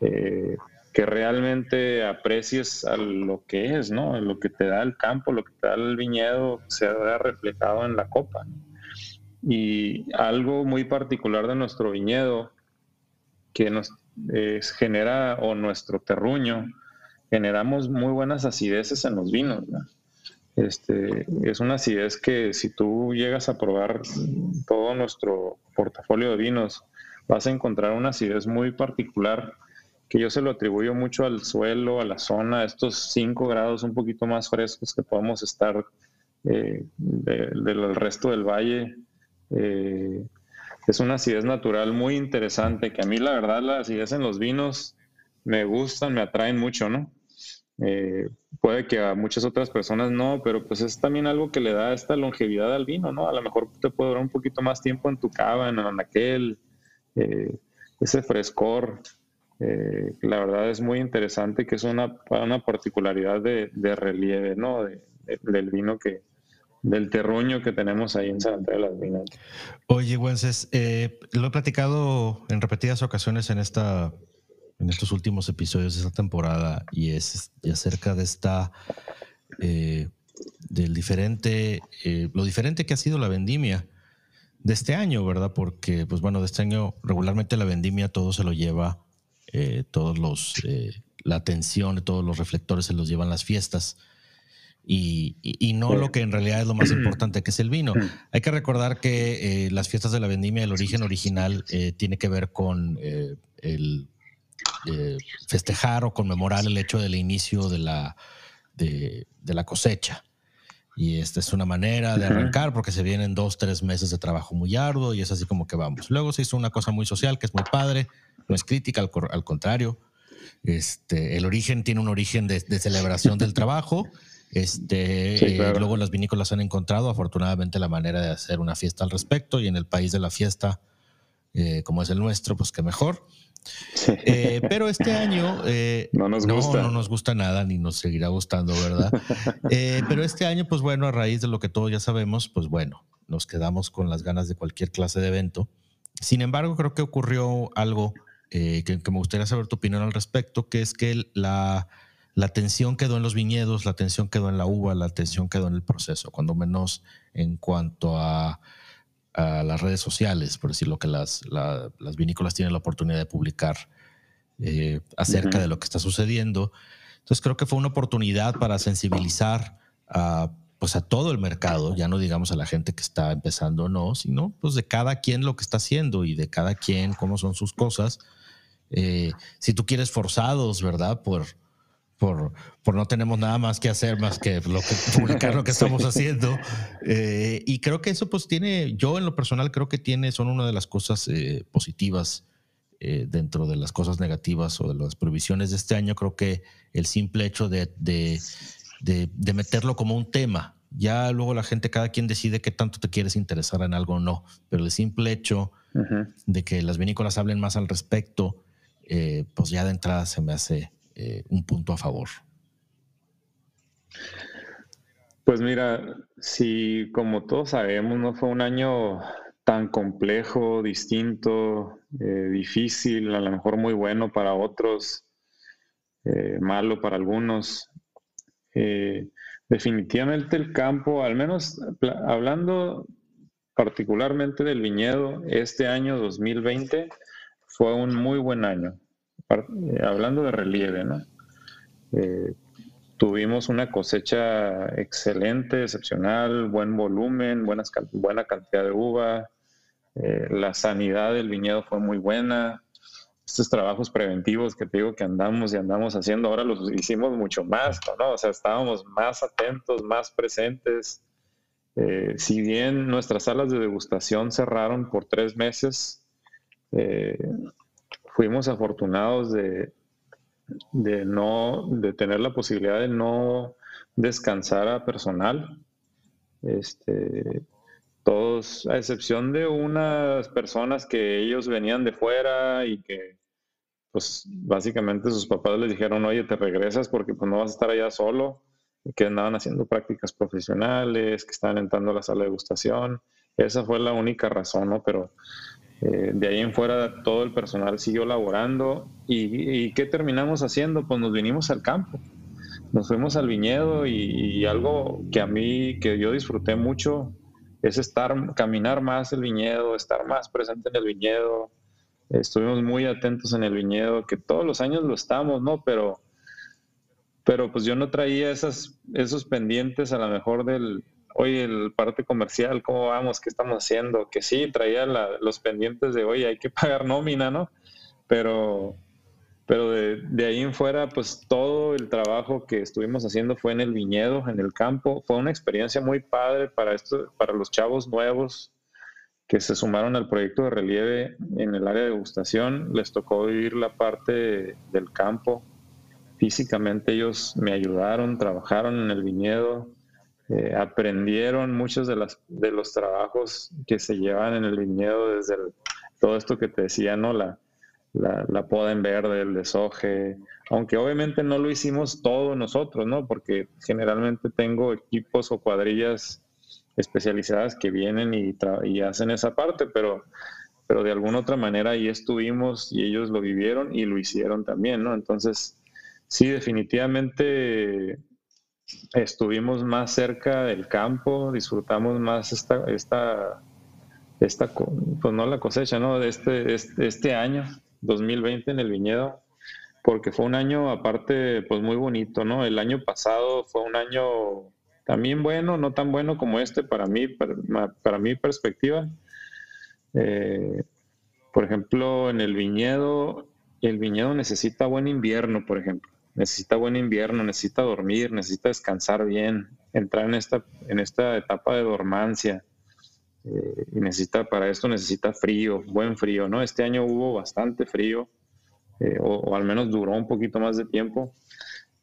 eh, que realmente aprecies lo que es, ¿no? Lo que te da el campo, lo que te da el viñedo, se vea reflejado en la copa. Y algo muy particular de nuestro viñedo que nos genera, o nuestro terruño, generamos muy buenas acideces en los vinos. Este, es una acidez que si tú llegas a probar todo nuestro portafolio de vinos, vas a encontrar una acidez muy particular que yo se lo atribuyo mucho al suelo, a la zona, a estos 5 grados un poquito más frescos que podemos estar eh, del resto del valle. Eh, es una acidez natural muy interesante, que a mí la verdad la acidez en los vinos me gustan, me atraen mucho, ¿no? Eh, puede que a muchas otras personas no, pero pues es también algo que le da esta longevidad al vino, ¿no? A lo mejor te puede durar un poquito más tiempo en tu cava, en, aquel, ese frescor. Eh, la verdad es muy interesante que es una, una particularidad de, relieve, ¿no? del vino que, del terruño que tenemos ahí en San Antonio de las Minas. Oye, Wences, eh, lo he platicado en repetidas ocasiones en esta en estos últimos episodios de esta temporada y es acerca de esta eh, del diferente lo diferente que ha sido la vendimia de este año, ¿verdad? Porque pues bueno, de este año regularmente la vendimia todo se lo lleva eh, todos los, eh, la atención, todos los reflectores se los llevan las fiestas. Y, no lo que en realidad es lo más importante, que es el vino. Hay que recordar que eh, las fiestas de la vendimia, el origen original, tiene que ver con el festejar o conmemorar el hecho del inicio de la, de, de, la cosecha. Y esta es una manera de arrancar porque se vienen dos, tres meses de trabajo muy arduo y es así como que vamos. Luego se hizo una cosa muy social que es muy padre, no es crítica, al, contrario. Este, el origen tiene un origen de, celebración del trabajo. Este, eh, luego las vinícolas han encontrado afortunadamente la manera de hacer una fiesta al respecto y en el país de la fiesta, eh, como es el nuestro, pues qué mejor. Eh, pero este año no, nos gusta. no nos gusta nada ni nos seguirá gustando, ¿verdad? pero este año, pues bueno, a raíz de lo que todos ya sabemos, pues bueno, nos quedamos con las ganas de cualquier clase de evento. Sin embargo, creo que ocurrió algo que, me gustaría saber tu opinión al respecto, que es que la, la atención quedó en los viñedos, la atención quedó en la uva, la atención quedó en el proceso, cuando menos en cuanto a, las redes sociales, por decir lo que las, las vinícolas tienen la oportunidad de publicar eh, acerca de lo que está sucediendo. Entonces creo que fue una oportunidad para sensibilizar a pues a todo el mercado, ya no digamos a la gente que está empezando o no, sino pues de cada quien lo que está haciendo y de cada quien cómo son sus cosas eh, si tú quieres forzados, ¿verdad? Por, por, por, no tenemos nada más que hacer más que, lo que publicar lo que estamos haciendo. Eh, y creo que eso pues tiene, yo en lo personal creo que tiene, son una de las cosas eh, positivas dentro de las cosas negativas o de las prohibiciones de este año. Creo que el simple hecho de, de, de, meterlo como un tema, ya luego la gente, cada quien decide qué tanto te quieres interesar en algo o no, pero el simple hecho de que las vinícolas hablen más al respecto eh, pues ya de entrada se me hace eh, un punto a favor. Pues mira, si como todos sabemos no fue un año tan complejo, distinto, eh, difícil, a lo mejor muy bueno para otros, malo para algunos. definitivamente el campo, al menos hablando particularmente del viñedo, este año 2020 fue un muy buen año. Eh, hablando de relieve, ¿no? Eh, tuvimos una cosecha excelente, excepcional, buen volumen, buena cantidad de uva. Eh, la sanidad del viñedo fue muy buena. Estos trabajos preventivos que te digo que andamos y andamos haciendo, ahora los hicimos mucho más, ¿no? O sea, estábamos más atentos, más presentes. si bien nuestras salas de degustación cerraron por tres meses, fuimos afortunados de, de, no, de tener la posibilidad de no descansar a personal. Este, todos, a excepción de unas personas que ellos venían de fuera y que, pues, básicamente sus papás les dijeron, oye, te regresas porque pues no vas a estar allá solo, que andaban haciendo prácticas profesionales, que estaban entrando a la sala de degustación. Esa fue la única razón, ¿no? Pero Eh, de ahí en fuera todo el personal siguió laborando y, ¿qué terminamos haciendo? Pues nos vinimos al campo, nos fuimos al viñedo y, algo que a mí, que yo disfruté mucho, es estar, caminar más el viñedo, estar más presente en el viñedo. Estuvimos muy atentos en el viñedo, que todos los años lo estamos, ¿no? Pero, pero pues yo no traía esos pendientes a lo mejor del, oye, el parte comercial, ¿cómo vamos? ¿Qué estamos haciendo? Que sí, traía los pendientes de, oye, hay que pagar nómina, ¿no? Pero, pero de, ahí en fuera, pues todo el trabajo que estuvimos haciendo fue en el viñedo, en el campo. Fue una experiencia muy padre para, esto, para los chavos nuevos que se sumaron al proyecto de relieve en el área de degustación. Les tocó vivir la parte del campo. Físicamente ellos me ayudaron, trabajaron en el viñedo, eh, aprendieron muchos de, las, de los trabajos que se llevan en el viñedo, desde todo esto que te decía, ¿no? La, la, poda en verde, el desoje, aunque obviamente no lo hicimos todo nosotros, ¿no? Porque generalmente tengo equipos o cuadrillas especializadas que vienen y, y hacen esa parte, pero, pero de alguna otra manera ahí estuvimos y ellos lo vivieron y lo hicieron también, ¿no? Entonces, sí, definitivamente estuvimos más cerca del campo, disfrutamos más esta, esta, esta pues no la cosecha, ¿no? De este, este, este, año, 2020 en el viñedo, porque fue un año aparte, pues muy bonito, ¿no? El año pasado fue un año también bueno, no tan bueno como este para mí, para, mi perspectiva. Eh, por ejemplo, en el viñedo, el viñedo necesita buen invierno, por ejemplo necesita buen invierno, necesita dormir, necesita descansar bien, entrar en esta, en esta etapa de dormancia. Eh, y necesita, para esto necesita frío, buen frío, ¿no? Este año hubo bastante frío, eh, o, al menos duró un poquito más de tiempo.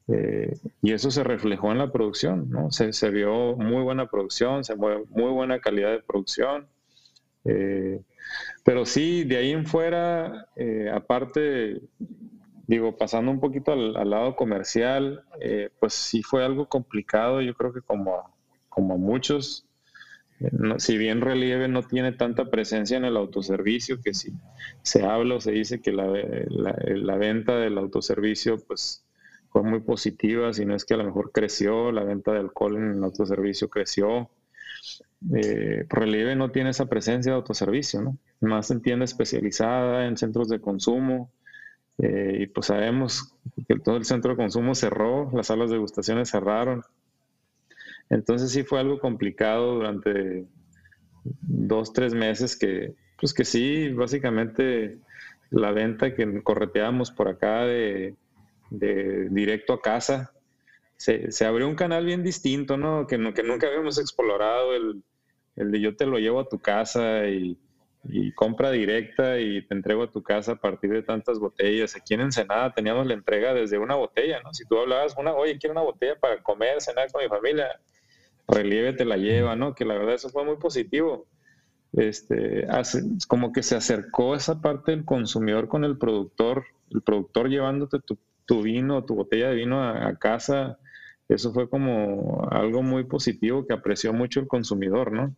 Eh, y eso se reflejó en la producción, ¿no? Se, se vio muy buena producción, se vio muy buena calidad de producción. pero sí, de ahí en fuera, aparte, digo, pasando un poquito al, lado comercial, eh, pues sí fue algo complicado, yo creo que como, como muchos, eh, si bien Relieve no tiene tanta presencia en el autoservicio, que si se habla o se dice que la, la, venta del autoservicio pues fue muy positiva, si no es que a lo mejor creció, la venta de alcohol en el autoservicio creció. Eh, Relieve no tiene esa presencia de autoservicio, ¿no? Más en tienda especializada, en centros de consumo, eh, y pues sabemos que todo el centro de consumo cerró, las salas de degustaciones cerraron. Entonces sí fue algo complicado durante dos, tres meses que, pues que sí, básicamente la venta que correteábamos por acá de, directo a casa, se, abrió un canal bien distinto, ¿no? Que, que nunca habíamos explorado, el, el de yo te lo llevo a tu casa y y compra directa y te entrego a tu casa a partir de tantas botellas. Aquí en Ensenada teníamos la entrega desde una botella, ¿no? Si tú hablabas, una, oye, quiero una botella para comer, cenar con mi familia, relieve te la lleva, ¿no? Que la verdad eso fue muy positivo. Este, hace, como que se acercó esa parte del consumidor con el productor, el productor llevándote tu, tu vino, tu botella de vino a, a casa. Eso fue como algo muy positivo que apreció mucho el consumidor, ¿no?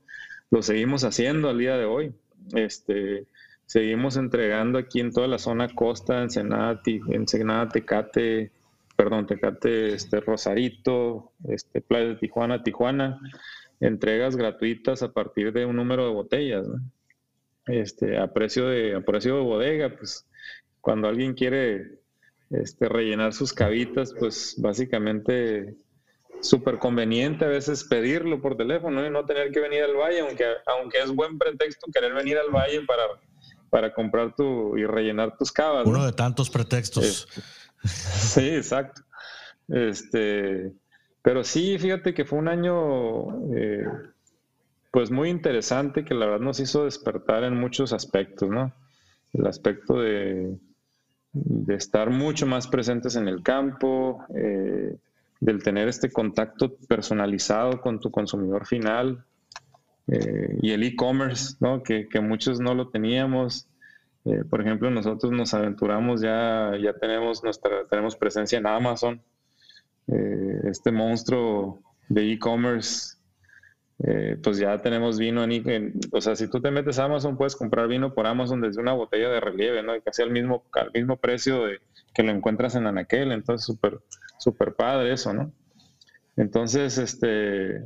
Lo seguimos haciendo al día de hoy. Este, seguimos entregando aquí en toda la zona costa, Ensenada, Ensenada Tecate, perdón, Tecate, este, Rosarito, este, Playa de Tijuana, Tijuana, entregas gratuitas a partir de un número de botellas, este, a precio de, a precio de bodega, pues cuando alguien quiere este, rellenar sus cabitas, pues básicamente súper conveniente a veces pedirlo por teléfono y no tener que venir al valle, aunque, aunque es buen pretexto querer venir al valle para, para comprar tu y rellenar tus cavas. Uno de tantos pretextos. sí, exacto. Este, pero sí, fíjate que fue un año eh, pues muy interesante que la verdad nos hizo despertar en muchos aspectos, ¿no? El aspecto de, de estar mucho más presentes en el campo, eh, del tener este contacto personalizado con tu consumidor final eh, y el e-commerce, ¿no? que, muchos no lo teníamos. Eh, por ejemplo, nosotros nos aventuramos, ya, ya tenemos, nuestra, tenemos presencia en Amazon, eh, este monstruo de e-commerce pues ya tenemos vino en, o sea, si tú te metes a Amazon, puedes comprar vino por Amazon desde una botella de relieve, ¿no? Y casi al mismo, al mismo precio de, que lo encuentras en Anaquel, entonces súper, súper padre eso, ¿no? Entonces, este,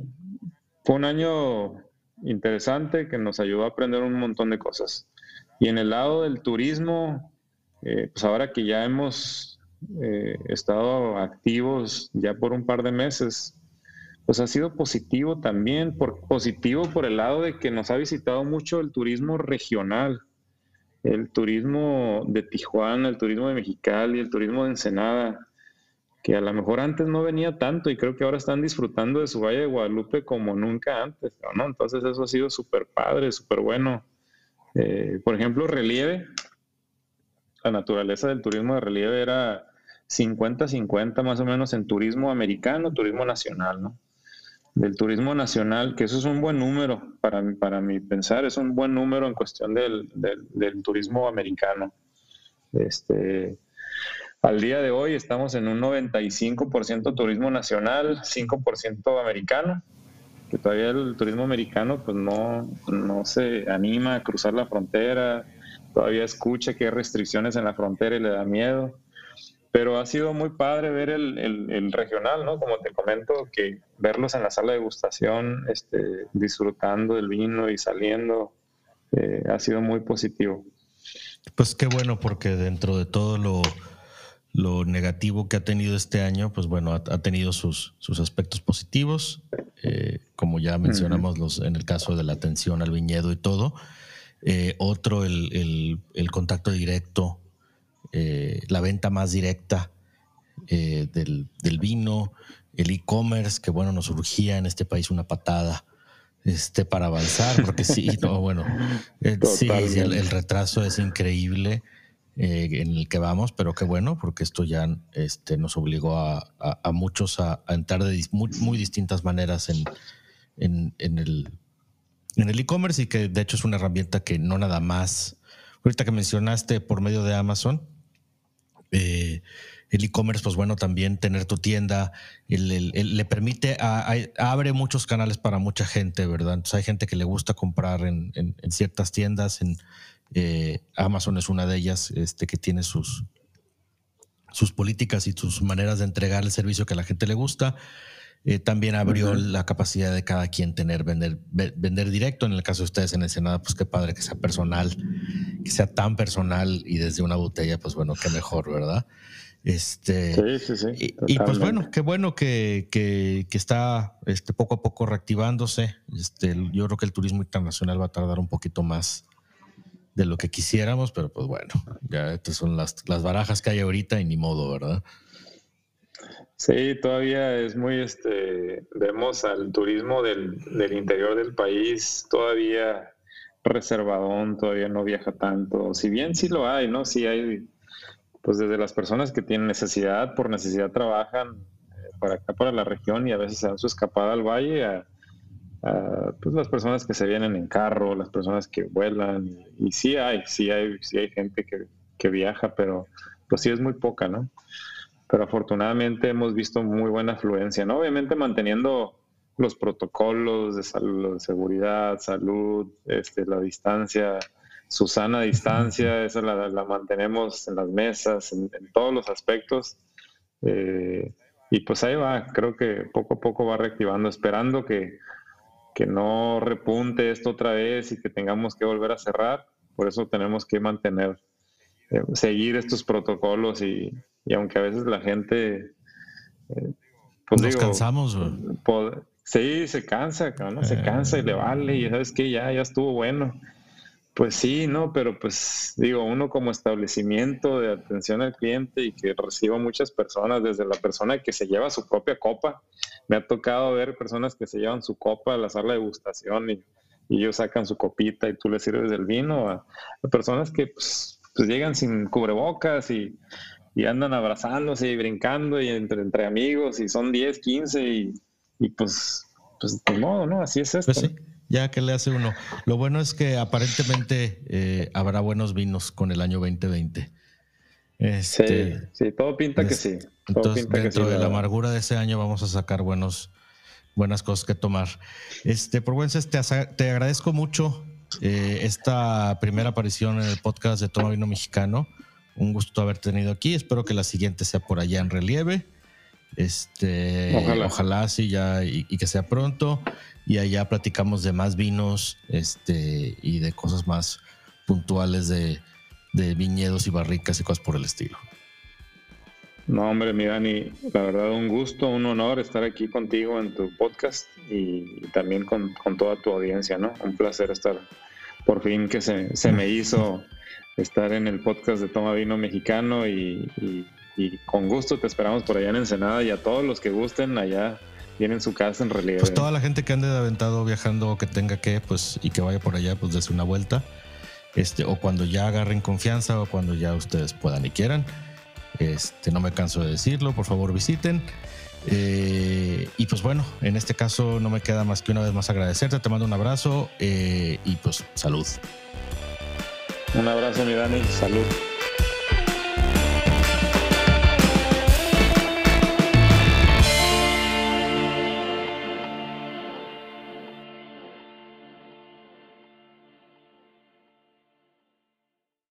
fue un año interesante que nos ayudó a aprender un montón de cosas. Y en el lado del turismo, eh, pues ahora que ya hemos eh, estado activos ya por un par de meses, pues ha sido positivo también, por, positivo por el lado de que nos ha visitado mucho el turismo regional, el turismo de Tijuana, el turismo de Mexicali, el turismo de Ensenada, que a lo mejor antes no venía tanto y creo que ahora están disfrutando de su Valle de Guadalupe como nunca antes, ¿no? Entonces eso ha sido súper padre, súper bueno. Eh, por ejemplo, relieve, la naturaleza del turismo de relieve era 50-50 más o menos en turismo americano, turismo nacional, ¿no? del turismo nacional, que eso es un buen número para, para mi pensar, es un buen número en cuestión del, del, turismo americano. Este, al día de hoy estamos en un 95% turismo nacional, 5% americano, que todavía el turismo americano pues no, no se anima a cruzar la frontera, todavía escucha que hay restricciones en la frontera y le da miedo pero ha sido muy padre ver el, el, regional, ¿no? Como te comento, que verlos en la sala de degustación, este, disfrutando del vino y saliendo, eh, ha sido muy positivo. Pues qué bueno, porque dentro de todo lo, lo negativo que ha tenido este año, pues bueno, ha, tenido sus, sus, aspectos positivos, eh, como ya mencionamos los, en el caso de la atención al viñedo y todo. Eh, otro, el, el, el contacto directo eh, la venta más directa eh, del, vino, el e-commerce, que bueno, nos urgía en este país una patada este, para avanzar, porque sí, no, bueno, sí, el, retraso es increíble en el que vamos, pero qué bueno, porque esto ya este, nos obligó a, muchos a, entrar de muy, distintas maneras en, en el en e-commerce y que de hecho es una herramienta que no nada más, ahorita que mencionaste por medio de Amazon, eh, el e-commerce, pues bueno, también tener tu tienda, le permite, abre muchos canales para mucha gente, ¿verdad? Entonces hay gente que le gusta comprar en, ciertas tiendas, en eh, Amazon es una de ellas, este, que tiene sus, sus políticas y sus maneras de entregar el servicio que a la gente le gusta. Eh, también abrió la capacidad de cada quien tener, vender, vender directo. En el caso de ustedes en el Senado, pues qué padre que sea personal, que sea tan personal y desde una botella, pues bueno, qué mejor, ¿verdad? Este, sí, sí, sí. Y, pues bueno, qué bueno que, que, está este, poco a poco reactivándose. Este, yo creo que el turismo internacional va a tardar un poquito más de lo que quisiéramos, pero pues bueno, ya estas son las, las barajas que hay ahorita y ni modo, ¿verdad? Sí, todavía es muy, este, vemos al turismo del, interior del país todavía reservadón, todavía no viaja tanto. Si bien sí lo hay, ¿no? Sí hay, pues desde las personas que tienen necesidad, por necesidad trabajan eh, para acá, para la región y a veces dan su escapada al valle a, pues las personas que se vienen en carro, las personas que vuelan. Y, sí hay, sí hay, sí hay gente que, que viaja, pero pues sí es muy poca, ¿no? pero afortunadamente hemos visto muy buena afluencia, ¿no? Obviamente manteniendo los protocolos de, salud, de seguridad, salud, este, la distancia, su sana distancia, esa la, mantenemos en las mesas, en, todos los aspectos. Eh, y pues ahí va, creo que poco a poco va reactivando, esperando que, que no repunte esto otra vez y que tengamos que volver a cerrar. Por eso tenemos que mantener, eh, seguir estos protocolos y, y aunque a veces la gente... Eh, pues Nos cansamos. sí, se cansa, ¿no? Se cansa y le vale y sabes que ya, ya estuvo bueno. Pues sí, ¿no? Pero pues digo, uno como establecimiento de atención al cliente y que reciba muchas personas, desde la persona que se lleva su propia copa, me ha tocado ver personas que se llevan su copa a la sala de degustación y, ellos sacan su copita y tú les sirves el vino, a, personas que pues, pues llegan sin cubrebocas y, y andan abrazándose y brincando y entre, entre amigos y son 10, 15 y, y pues, pues de modo, ¿no? Así es esto. Pues sí, ya que le hace uno. Lo bueno es que aparentemente eh, habrá buenos vinos con el año 2020. Este, sí, sí, todo pinta que sí. entonces, dentro de la amargura de ese año vamos a sacar buenos, buenas cosas que tomar. Este, por Wences, te, te agradezco mucho eh, esta primera aparición en el podcast de Toma Vino Mexicano. Un gusto haber tenido aquí. Espero que la siguiente sea por allá en relieve. Este, ojalá, ojalá sí ya y, que sea pronto. Y allá platicamos de más vinos, este, y de cosas más puntuales de, de viñedos y barricas y cosas por el estilo. No, hombre, mi Dani, la verdad un gusto, un honor estar aquí contigo en tu podcast y también con, toda tu audiencia, ¿no? Un placer estar, por fin que se, se me hizo estar en el podcast de Toma Vino Mexicano y, con gusto te esperamos por allá en Ensenada y a todos los que gusten allá tienen su casa en relieve. Pues toda la gente que ande de aventado viajando o que tenga que, pues, y que vaya por allá, pues desde una vuelta. Este, o cuando ya agarren confianza o cuando ya ustedes puedan y quieran este, no me canso de decirlo, por favor visiten. Eh, y pues bueno, en este caso no me queda más que una vez más agradecerte, te mando un abrazo eh, y pues salud. Un abrazo mi Dani, salud.